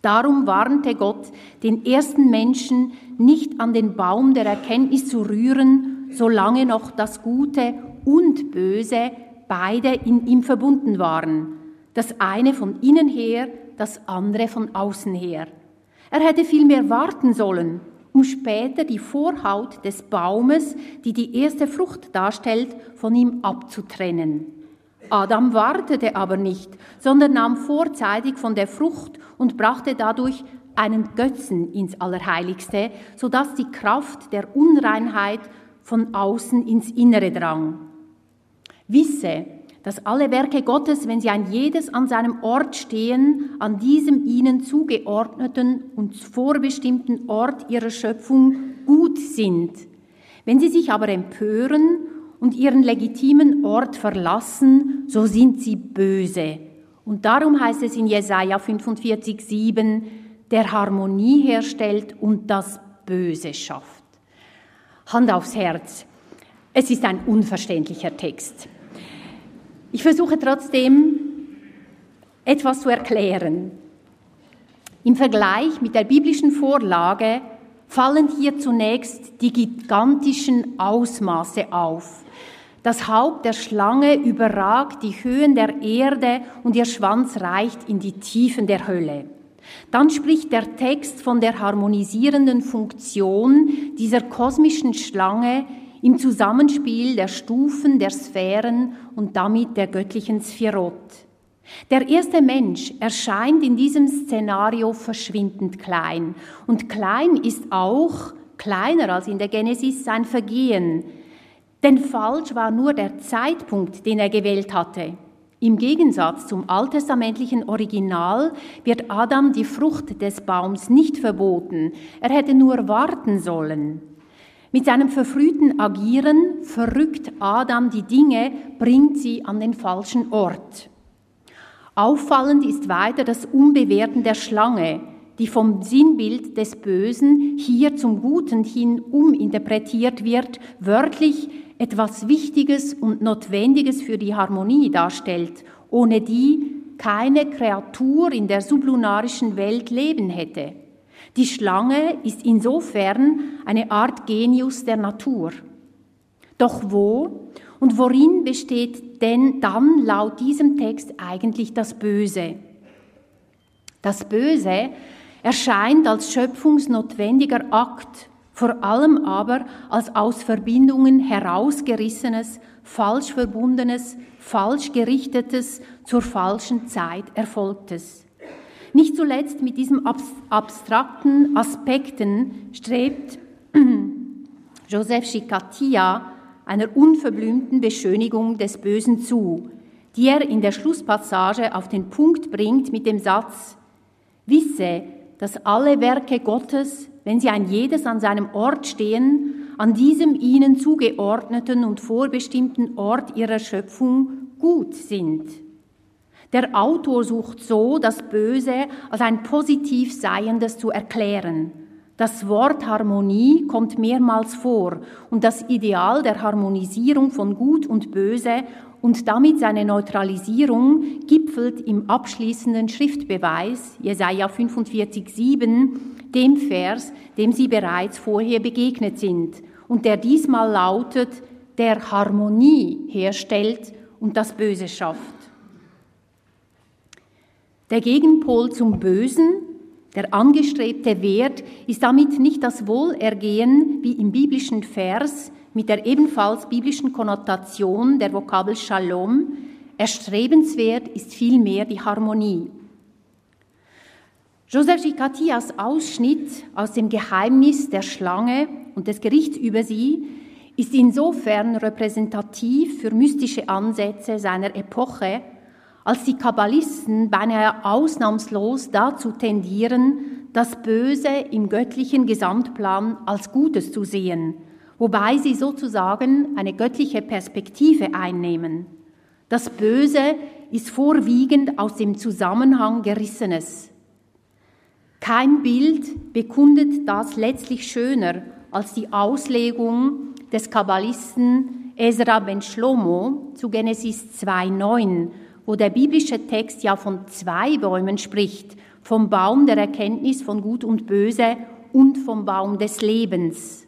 Darum warnte Gott den ersten Menschen, nicht an den Baum der Erkenntnis zu rühren, solange noch das Gute und Böse beide in ihm verbunden waren das eine von innen her, das andere von außen her. Er hätte vielmehr warten sollen, um später die Vorhaut des Baumes, die die erste Frucht darstellt, von ihm abzutrennen. Adam wartete aber nicht, sondern nahm vorzeitig von der Frucht und brachte dadurch einen Götzen ins Allerheiligste, sodass die Kraft der Unreinheit von außen ins Innere drang. Wisse, dass alle Werke Gottes, wenn sie ein jedes an seinem Ort stehen, an diesem ihnen zugeordneten und vorbestimmten Ort ihrer Schöpfung gut sind. Wenn sie sich aber empören und ihren legitimen Ort verlassen, so sind sie böse. Und darum heißt es in Jesaja 45,7, der Harmonie herstellt und das Böse schafft. Hand aufs Herz. Es ist ein unverständlicher Text. Ich versuche trotzdem etwas zu erklären. Im Vergleich mit der biblischen Vorlage fallen hier zunächst die gigantischen Ausmaße auf. Das Haupt der Schlange überragt die Höhen der Erde und ihr Schwanz reicht in die Tiefen der Hölle. Dann spricht der Text von der harmonisierenden Funktion dieser kosmischen Schlange im Zusammenspiel der Stufen, der Sphären und damit der göttlichen Sphirot. Der erste Mensch erscheint in diesem Szenario verschwindend klein. Und klein ist auch, kleiner als in der Genesis, sein Vergehen. Denn falsch war nur der Zeitpunkt, den er gewählt hatte. Im Gegensatz zum alttestamentlichen Original wird Adam die Frucht des Baums nicht verboten. Er hätte nur warten sollen. Mit seinem verfrühten Agieren verrückt Adam die Dinge, bringt sie an den falschen Ort. Auffallend ist weiter das Umbewerten der Schlange, die vom Sinnbild des Bösen hier zum Guten hin uminterpretiert wird, wörtlich etwas Wichtiges und Notwendiges für die Harmonie darstellt, ohne die keine Kreatur in der sublunarischen Welt leben hätte. Die Schlange ist insofern eine Art Genius der Natur. Doch wo und worin besteht denn dann laut diesem Text eigentlich das Böse? Das Böse erscheint als schöpfungsnotwendiger Akt, vor allem aber als aus Verbindungen herausgerissenes, falsch verbundenes, falsch gerichtetes, zur falschen Zeit erfolgtes. Nicht zuletzt mit diesen abstrakten Aspekten strebt Joseph Schikatia einer unverblümten Beschönigung des Bösen zu, die er in der Schlusspassage auf den Punkt bringt mit dem Satz, Wisse, dass alle Werke Gottes, wenn sie ein jedes an seinem Ort stehen, an diesem ihnen zugeordneten und vorbestimmten Ort ihrer Schöpfung gut sind. Der Autor sucht so, das Böse als ein positiv Seiendes zu erklären – das Wort Harmonie kommt mehrmals vor und das Ideal der Harmonisierung von Gut und Böse und damit seine Neutralisierung gipfelt im abschließenden Schriftbeweis Jesaja 45,7, dem Vers, dem Sie bereits vorher begegnet sind und der diesmal lautet, der Harmonie herstellt und das Böse schafft. Der Gegenpol zum Bösen der angestrebte Wert ist damit nicht das Wohlergehen wie im biblischen Vers mit der ebenfalls biblischen Konnotation der Vokabel Shalom. Erstrebenswert ist vielmehr die Harmonie. Joseph Gicatias Ausschnitt aus dem Geheimnis der Schlange und des Gerichts über sie ist insofern repräsentativ für mystische Ansätze seiner Epoche, als die Kabbalisten beinahe ausnahmslos dazu tendieren, das Böse im göttlichen Gesamtplan als Gutes zu sehen, wobei sie sozusagen eine göttliche Perspektive einnehmen. Das Böse ist vorwiegend aus dem Zusammenhang gerissenes. Kein Bild bekundet das letztlich schöner als die Auslegung des Kabbalisten Ezra ben Shlomo zu Genesis 2,9, wo der biblische Text ja von zwei Bäumen spricht, vom Baum der Erkenntnis von Gut und Böse und vom Baum des Lebens.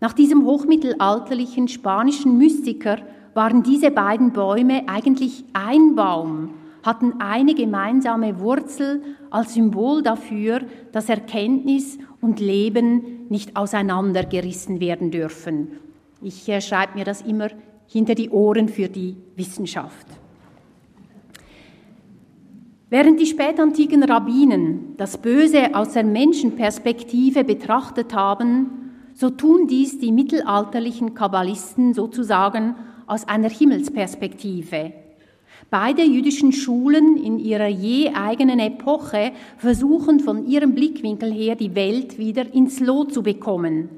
Nach diesem hochmittelalterlichen spanischen Mystiker waren diese beiden Bäume eigentlich ein Baum, hatten eine gemeinsame Wurzel als Symbol dafür, dass Erkenntnis und Leben nicht auseinandergerissen werden dürfen. Ich äh, schreibe mir das immer hinter die Ohren für die Wissenschaft. Während die spätantiken Rabbinen das Böse aus der Menschenperspektive betrachtet haben, so tun dies die mittelalterlichen Kabbalisten sozusagen aus einer Himmelsperspektive. Beide jüdischen Schulen in ihrer je eigenen Epoche versuchen von ihrem Blickwinkel her die Welt wieder ins Lot zu bekommen.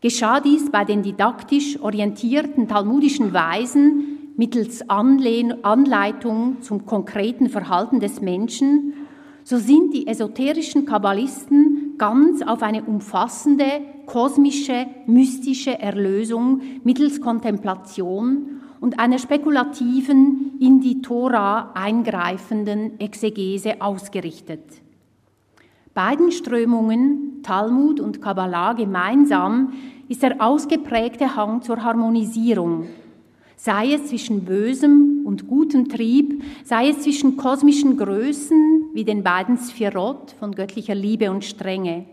Geschah dies bei den didaktisch orientierten talmudischen Weisen mittels Anleitung zum konkreten Verhalten des Menschen, so sind die esoterischen Kabbalisten ganz auf eine umfassende, kosmische, mystische Erlösung mittels Kontemplation und einer spekulativen, in die Tora eingreifenden Exegese ausgerichtet. Beiden Strömungen, Talmud und Kabbalah gemeinsam, ist der ausgeprägte Hang zur Harmonisierung, sei es zwischen bösem und gutem Trieb, sei es zwischen kosmischen Größen wie den beiden Sphirot von göttlicher Liebe und Strenge.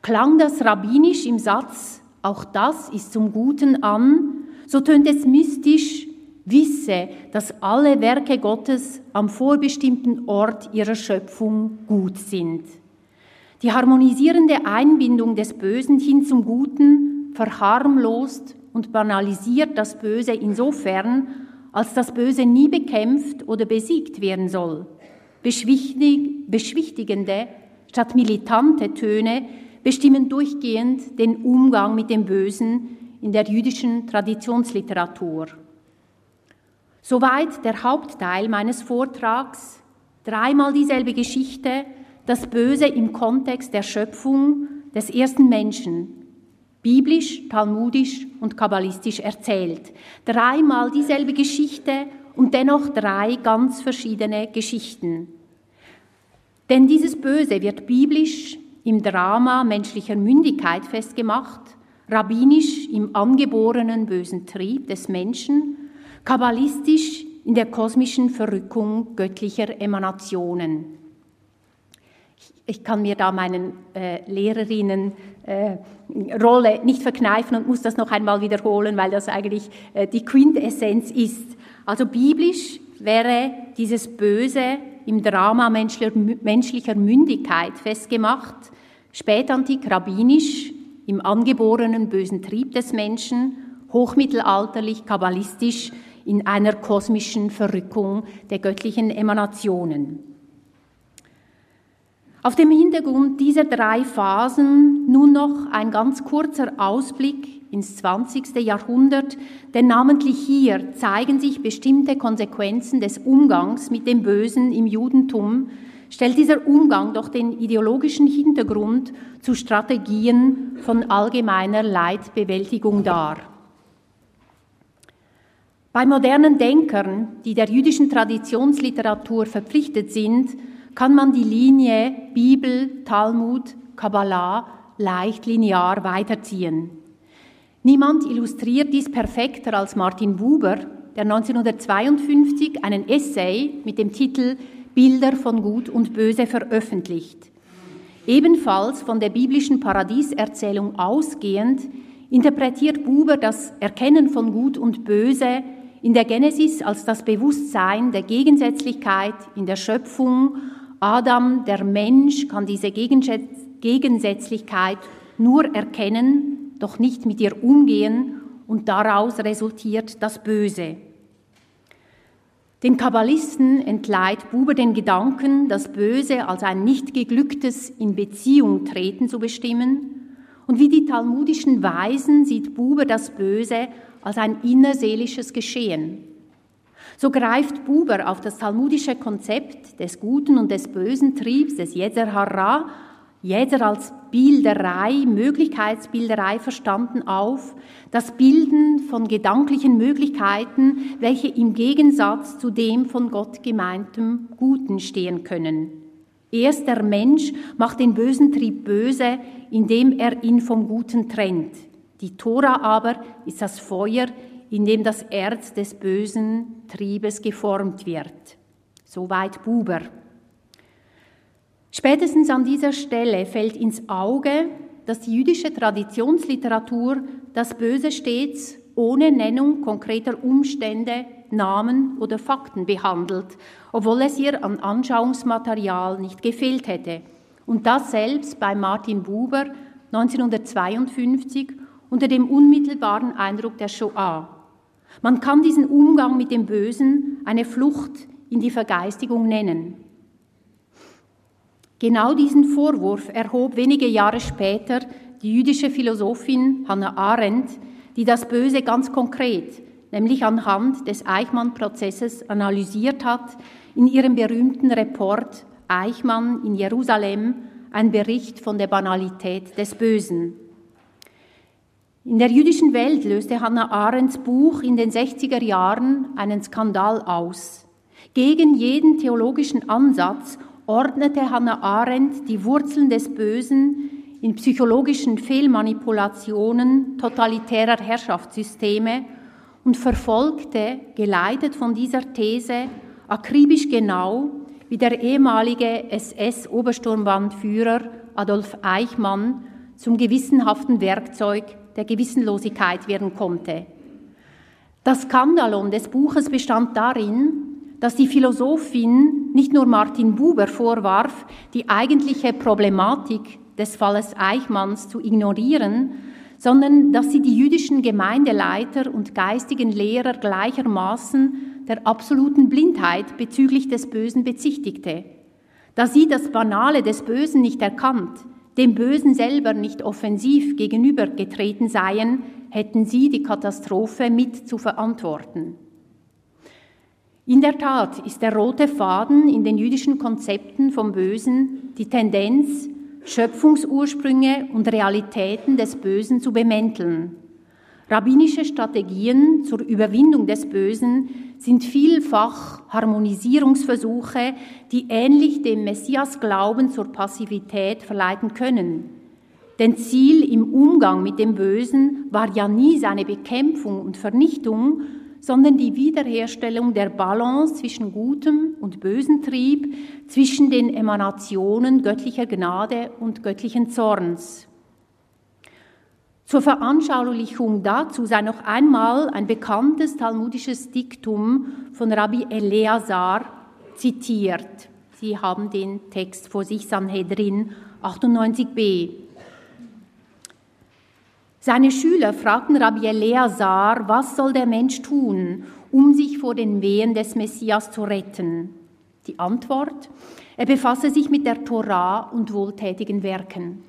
Klang das rabbinisch im Satz, auch das ist zum Guten an, so tönt es mystisch, wisse, dass alle Werke Gottes am vorbestimmten Ort ihrer Schöpfung gut sind. Die harmonisierende Einbindung des Bösen hin zum Guten verharmlost und banalisiert das Böse insofern, als das Böse nie bekämpft oder besiegt werden soll. beschwichtigende statt militante Töne bestimmen durchgehend den Umgang mit dem Bösen in der jüdischen Traditionsliteratur. Soweit der Hauptteil meines Vortrags. Dreimal dieselbe Geschichte, das Böse im Kontext der Schöpfung des ersten Menschen, biblisch, talmudisch und kabbalistisch erzählt. Dreimal dieselbe Geschichte und dennoch drei ganz verschiedene Geschichten. Denn dieses Böse wird biblisch im Drama menschlicher Mündigkeit festgemacht, rabbinisch im angeborenen bösen Trieb des Menschen, kabbalistisch in der kosmischen Verrückung göttlicher Emanationen. Ich kann mir da meinen äh, Lehrerinnen äh, Rolle nicht verkneifen und muss das noch einmal wiederholen, weil das eigentlich äh, die Quintessenz ist. Also biblisch wäre dieses Böse im Drama menschlicher, menschlicher Mündigkeit festgemacht, spätantik rabbinisch im angeborenen bösen Trieb des Menschen, hochmittelalterlich kabbalistisch in einer kosmischen Verrückung der göttlichen Emanationen. Auf dem Hintergrund dieser drei Phasen nun noch ein ganz kurzer Ausblick ins 20. Jahrhundert, denn namentlich hier zeigen sich bestimmte Konsequenzen des Umgangs mit dem Bösen im Judentum, stellt dieser Umgang doch den ideologischen Hintergrund zu Strategien von allgemeiner Leidbewältigung dar. Bei modernen Denkern, die der jüdischen Traditionsliteratur verpflichtet sind, kann man die Linie Bibel, Talmud, Kabbalah leicht linear weiterziehen. Niemand illustriert dies perfekter als Martin Buber, der 1952 einen Essay mit dem Titel Bilder von Gut und Böse veröffentlicht. Ebenfalls von der biblischen Paradieserzählung ausgehend interpretiert Buber das Erkennen von Gut und Böse in der Genesis als das Bewusstsein der Gegensätzlichkeit in der Schöpfung Adam, der Mensch, kann diese Gegensätzlichkeit nur erkennen, doch nicht mit ihr umgehen und daraus resultiert das Böse. Den Kabbalisten entleiht Buber den Gedanken, das Böse als ein nicht geglücktes in Beziehung treten zu bestimmen. Und wie die talmudischen Weisen sieht Buber das Böse als ein innerseelisches Geschehen. So greift Buber auf das talmudische Konzept des guten und des bösen Triebs, des Jezer Hara, Jezer als Bilderei, Möglichkeitsbilderei verstanden auf, das Bilden von gedanklichen Möglichkeiten, welche im Gegensatz zu dem von Gott gemeintem Guten stehen können. Erst der Mensch macht den bösen Trieb böse, indem er ihn vom Guten trennt. Die Tora aber ist das Feuer, in dem das Erz des bösen Triebes geformt wird. Soweit Buber. Spätestens an dieser Stelle fällt ins Auge, dass die jüdische Traditionsliteratur das Böse stets ohne Nennung konkreter Umstände, Namen oder Fakten behandelt, obwohl es ihr an Anschauungsmaterial nicht gefehlt hätte. Und das selbst bei Martin Buber 1952 unter dem unmittelbaren Eindruck der Shoah. Man kann diesen Umgang mit dem Bösen eine Flucht in die Vergeistigung nennen. Genau diesen Vorwurf erhob wenige Jahre später die jüdische Philosophin Hannah Arendt, die das Böse ganz konkret nämlich anhand des Eichmann-Prozesses analysiert hat, in ihrem berühmten Report Eichmann in Jerusalem, ein Bericht von der Banalität des Bösen. In der jüdischen Welt löste Hannah Arendts Buch in den 60er Jahren einen Skandal aus. Gegen jeden theologischen Ansatz ordnete Hannah Arendt die Wurzeln des Bösen in psychologischen Fehlmanipulationen totalitärer Herrschaftssysteme und verfolgte, geleitet von dieser These, akribisch genau, wie der ehemalige SS-Obersturmbandführer Adolf Eichmann zum gewissenhaften Werkzeug der Gewissenlosigkeit werden konnte. Das Skandalon des Buches bestand darin, dass die Philosophin nicht nur Martin Buber vorwarf, die eigentliche Problematik des Falles Eichmanns zu ignorieren, sondern dass sie die jüdischen Gemeindeleiter und geistigen Lehrer gleichermaßen der absoluten Blindheit bezüglich des Bösen bezichtigte. Da sie das Banale des Bösen nicht erkannt, dem Bösen selber nicht offensiv gegenübergetreten seien, hätten sie die Katastrophe mit zu verantworten. In der Tat ist der rote Faden in den jüdischen Konzepten vom Bösen die Tendenz, Schöpfungsursprünge und Realitäten des Bösen zu bemänteln. Rabbinische Strategien zur Überwindung des Bösen sind vielfach Harmonisierungsversuche, die ähnlich dem Messias-Glauben zur Passivität verleiten können. Denn Ziel im Umgang mit dem Bösen war ja nie seine Bekämpfung und Vernichtung, sondern die Wiederherstellung der Balance zwischen gutem und bösem Trieb, zwischen den Emanationen göttlicher Gnade und göttlichen Zorns. Zur Veranschaulichung dazu sei noch einmal ein bekanntes talmudisches Diktum von Rabbi Eleazar zitiert. Sie haben den Text vor sich, Sanhedrin 98b. Seine Schüler fragten Rabbi Eleazar, was soll der Mensch tun, um sich vor den Wehen des Messias zu retten? Die Antwort, er befasse sich mit der Torah und wohltätigen Werken.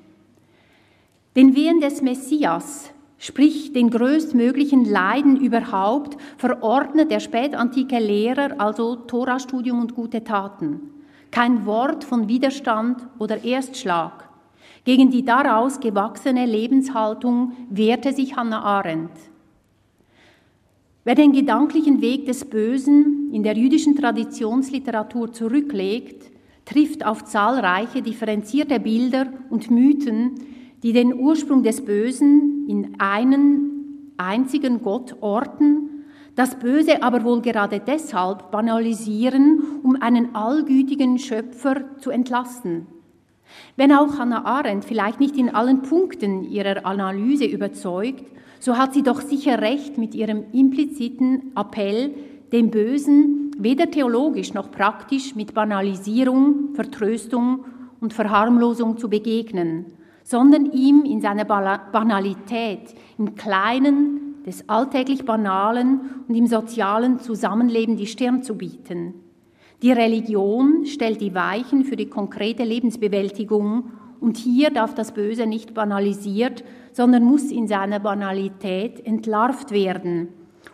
Den Wehen des Messias, sprich den größtmöglichen Leiden überhaupt, verordnet der spätantike Lehrer also Torastudium und gute Taten. Kein Wort von Widerstand oder Erstschlag. Gegen die daraus gewachsene Lebenshaltung wehrte sich Hannah Arendt. Wer den gedanklichen Weg des Bösen in der jüdischen Traditionsliteratur zurücklegt, trifft auf zahlreiche differenzierte Bilder und Mythen, die den Ursprung des Bösen in einen einzigen Gott orten, das Böse aber wohl gerade deshalb banalisieren, um einen allgütigen Schöpfer zu entlasten. Wenn auch Hannah Arendt vielleicht nicht in allen Punkten ihrer Analyse überzeugt, so hat sie doch sicher recht mit ihrem impliziten Appell, dem Bösen weder theologisch noch praktisch mit Banalisierung, Vertröstung und Verharmlosung zu begegnen, sondern ihm in seiner Banalität, im Kleinen, des alltäglich Banalen und im sozialen Zusammenleben die Stirn zu bieten. Die Religion stellt die Weichen für die konkrete Lebensbewältigung und hier darf das Böse nicht banalisiert, sondern muss in seiner Banalität entlarvt werden.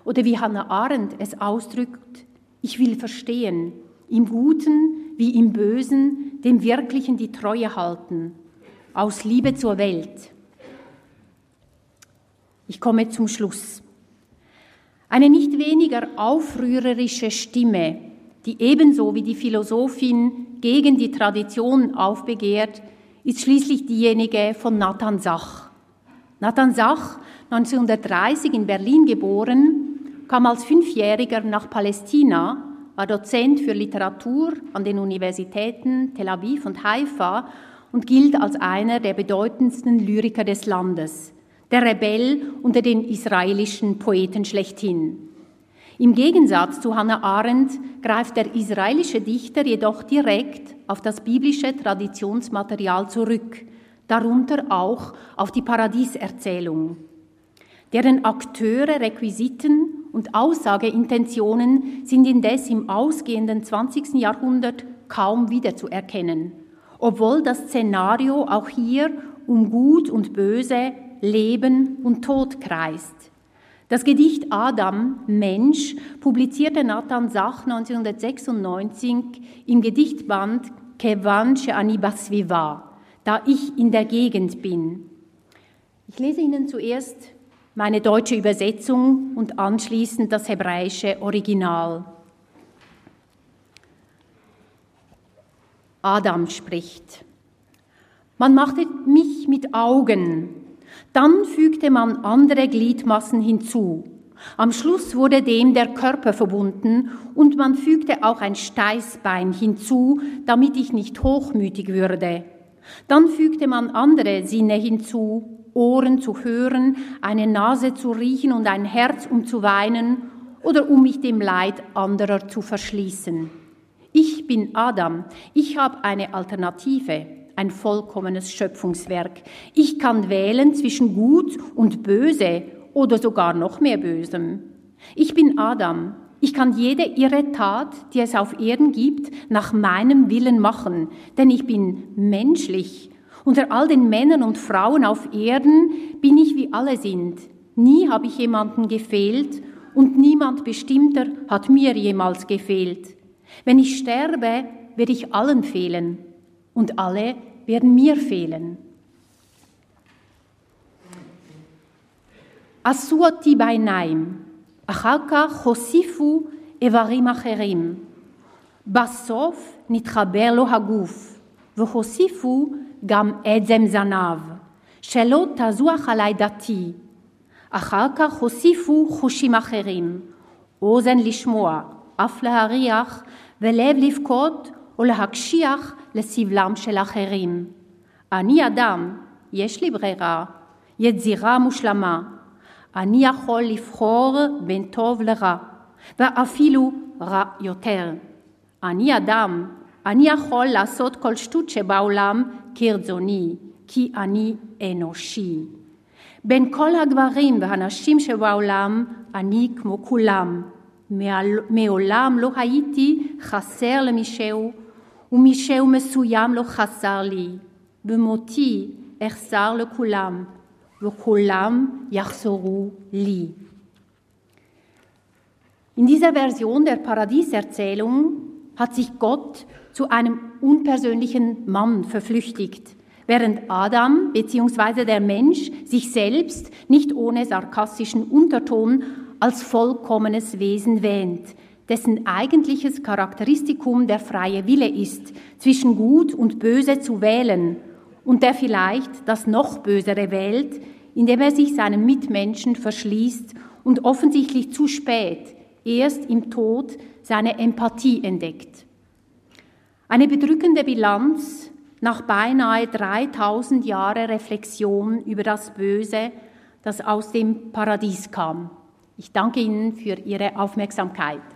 Oder wie Hannah Arendt es ausdrückt, ich will verstehen, im Guten wie im Bösen dem Wirklichen die Treue halten, aus Liebe zur Welt. Ich komme zum Schluss. Eine nicht weniger aufrührerische Stimme die ebenso wie die Philosophin gegen die Tradition aufbegehrt, ist schließlich diejenige von Nathan Sach. Nathan Sach, 1930 in Berlin geboren, kam als Fünfjähriger nach Palästina, war Dozent für Literatur an den Universitäten Tel Aviv und Haifa und gilt als einer der bedeutendsten Lyriker des Landes, der Rebell unter den israelischen Poeten schlechthin. Im Gegensatz zu Hannah Arendt greift der israelische Dichter jedoch direkt auf das biblische Traditionsmaterial zurück, darunter auch auf die Paradieserzählung. Deren Akteure, Requisiten und Aussageintentionen sind indes im ausgehenden 20. Jahrhundert kaum wiederzuerkennen, obwohl das Szenario auch hier um Gut und Böse, Leben und Tod kreist. Das Gedicht Adam, Mensch, publizierte Nathan Sach 1996 im Gedichtband Kevan She'ani Basviva, da ich in der Gegend bin. Ich lese Ihnen zuerst meine deutsche Übersetzung und anschließend das hebräische Original. Adam spricht. Man machte mich mit Augen, dann fügte man andere Gliedmassen hinzu. Am Schluss wurde dem der Körper verbunden und man fügte auch ein Steißbein hinzu, damit ich nicht hochmütig würde. Dann fügte man andere Sinne hinzu, Ohren zu hören, eine Nase zu riechen und ein Herz um zu weinen oder um mich dem Leid anderer zu verschließen. Bin Adam, ich habe eine Alternative, ein vollkommenes Schöpfungswerk. Ich kann wählen zwischen gut und böse oder sogar noch mehr Bösem. Ich bin Adam, ich kann jede irre Tat, die es auf Erden gibt, nach meinem Willen machen, denn ich bin menschlich. Unter all den Männern und Frauen auf Erden bin ich wie alle sind. Nie habe ich jemanden gefehlt und niemand bestimmter hat mir jemals gefehlt. Wenn ich sterbe, werde ich allen fehlen und alle werden mir fehlen. עשו אותי בעיניים, אחר כך הוסיפו איברים אחרים. בסוף נתחבר לו הגוף, והוסיפו גם עצם זנב, שלא תזוח עלי דתי. אחר כך הוסיפו חושים אחרים, אוזן לשמוע, אף להריח ולב לבכות ולהקשיח לסבלם של אחרים. אני אדם, יש לי ברירה, יצירה מושלמה. אני יכול לבחור בין טוב לרע, ואפילו רע יותר. אני אדם, אני יכול לעשות כל שטות שבעולם כרצוני, כי אני אנושי. בין כל הגברים והנשים שבעולם, אני כמו כולם. מעולם לא הייתי חסר למישהו, ומישהו מסוים לא חסר לי. במותי אחסר לכולם, וכולם יחזרו לי. In dieser Version der Paradieserzählung hat sich Gott zu einem unpersönlichen Mann verflüchtigt, während Adam bzw. der Mensch sich selbst nicht ohne sarkastischen Unterton als vollkommenes Wesen wähnt, dessen eigentliches Charakteristikum der freie Wille ist, zwischen Gut und Böse zu wählen und der vielleicht das noch Bösere wählt, indem er sich seinen Mitmenschen verschließt und offensichtlich zu spät, erst im Tod, seine Empathie entdeckt. Eine bedrückende Bilanz nach beinahe 3000 Jahre Reflexion über das Böse, das aus dem Paradies kam. Ich danke Ihnen für Ihre Aufmerksamkeit.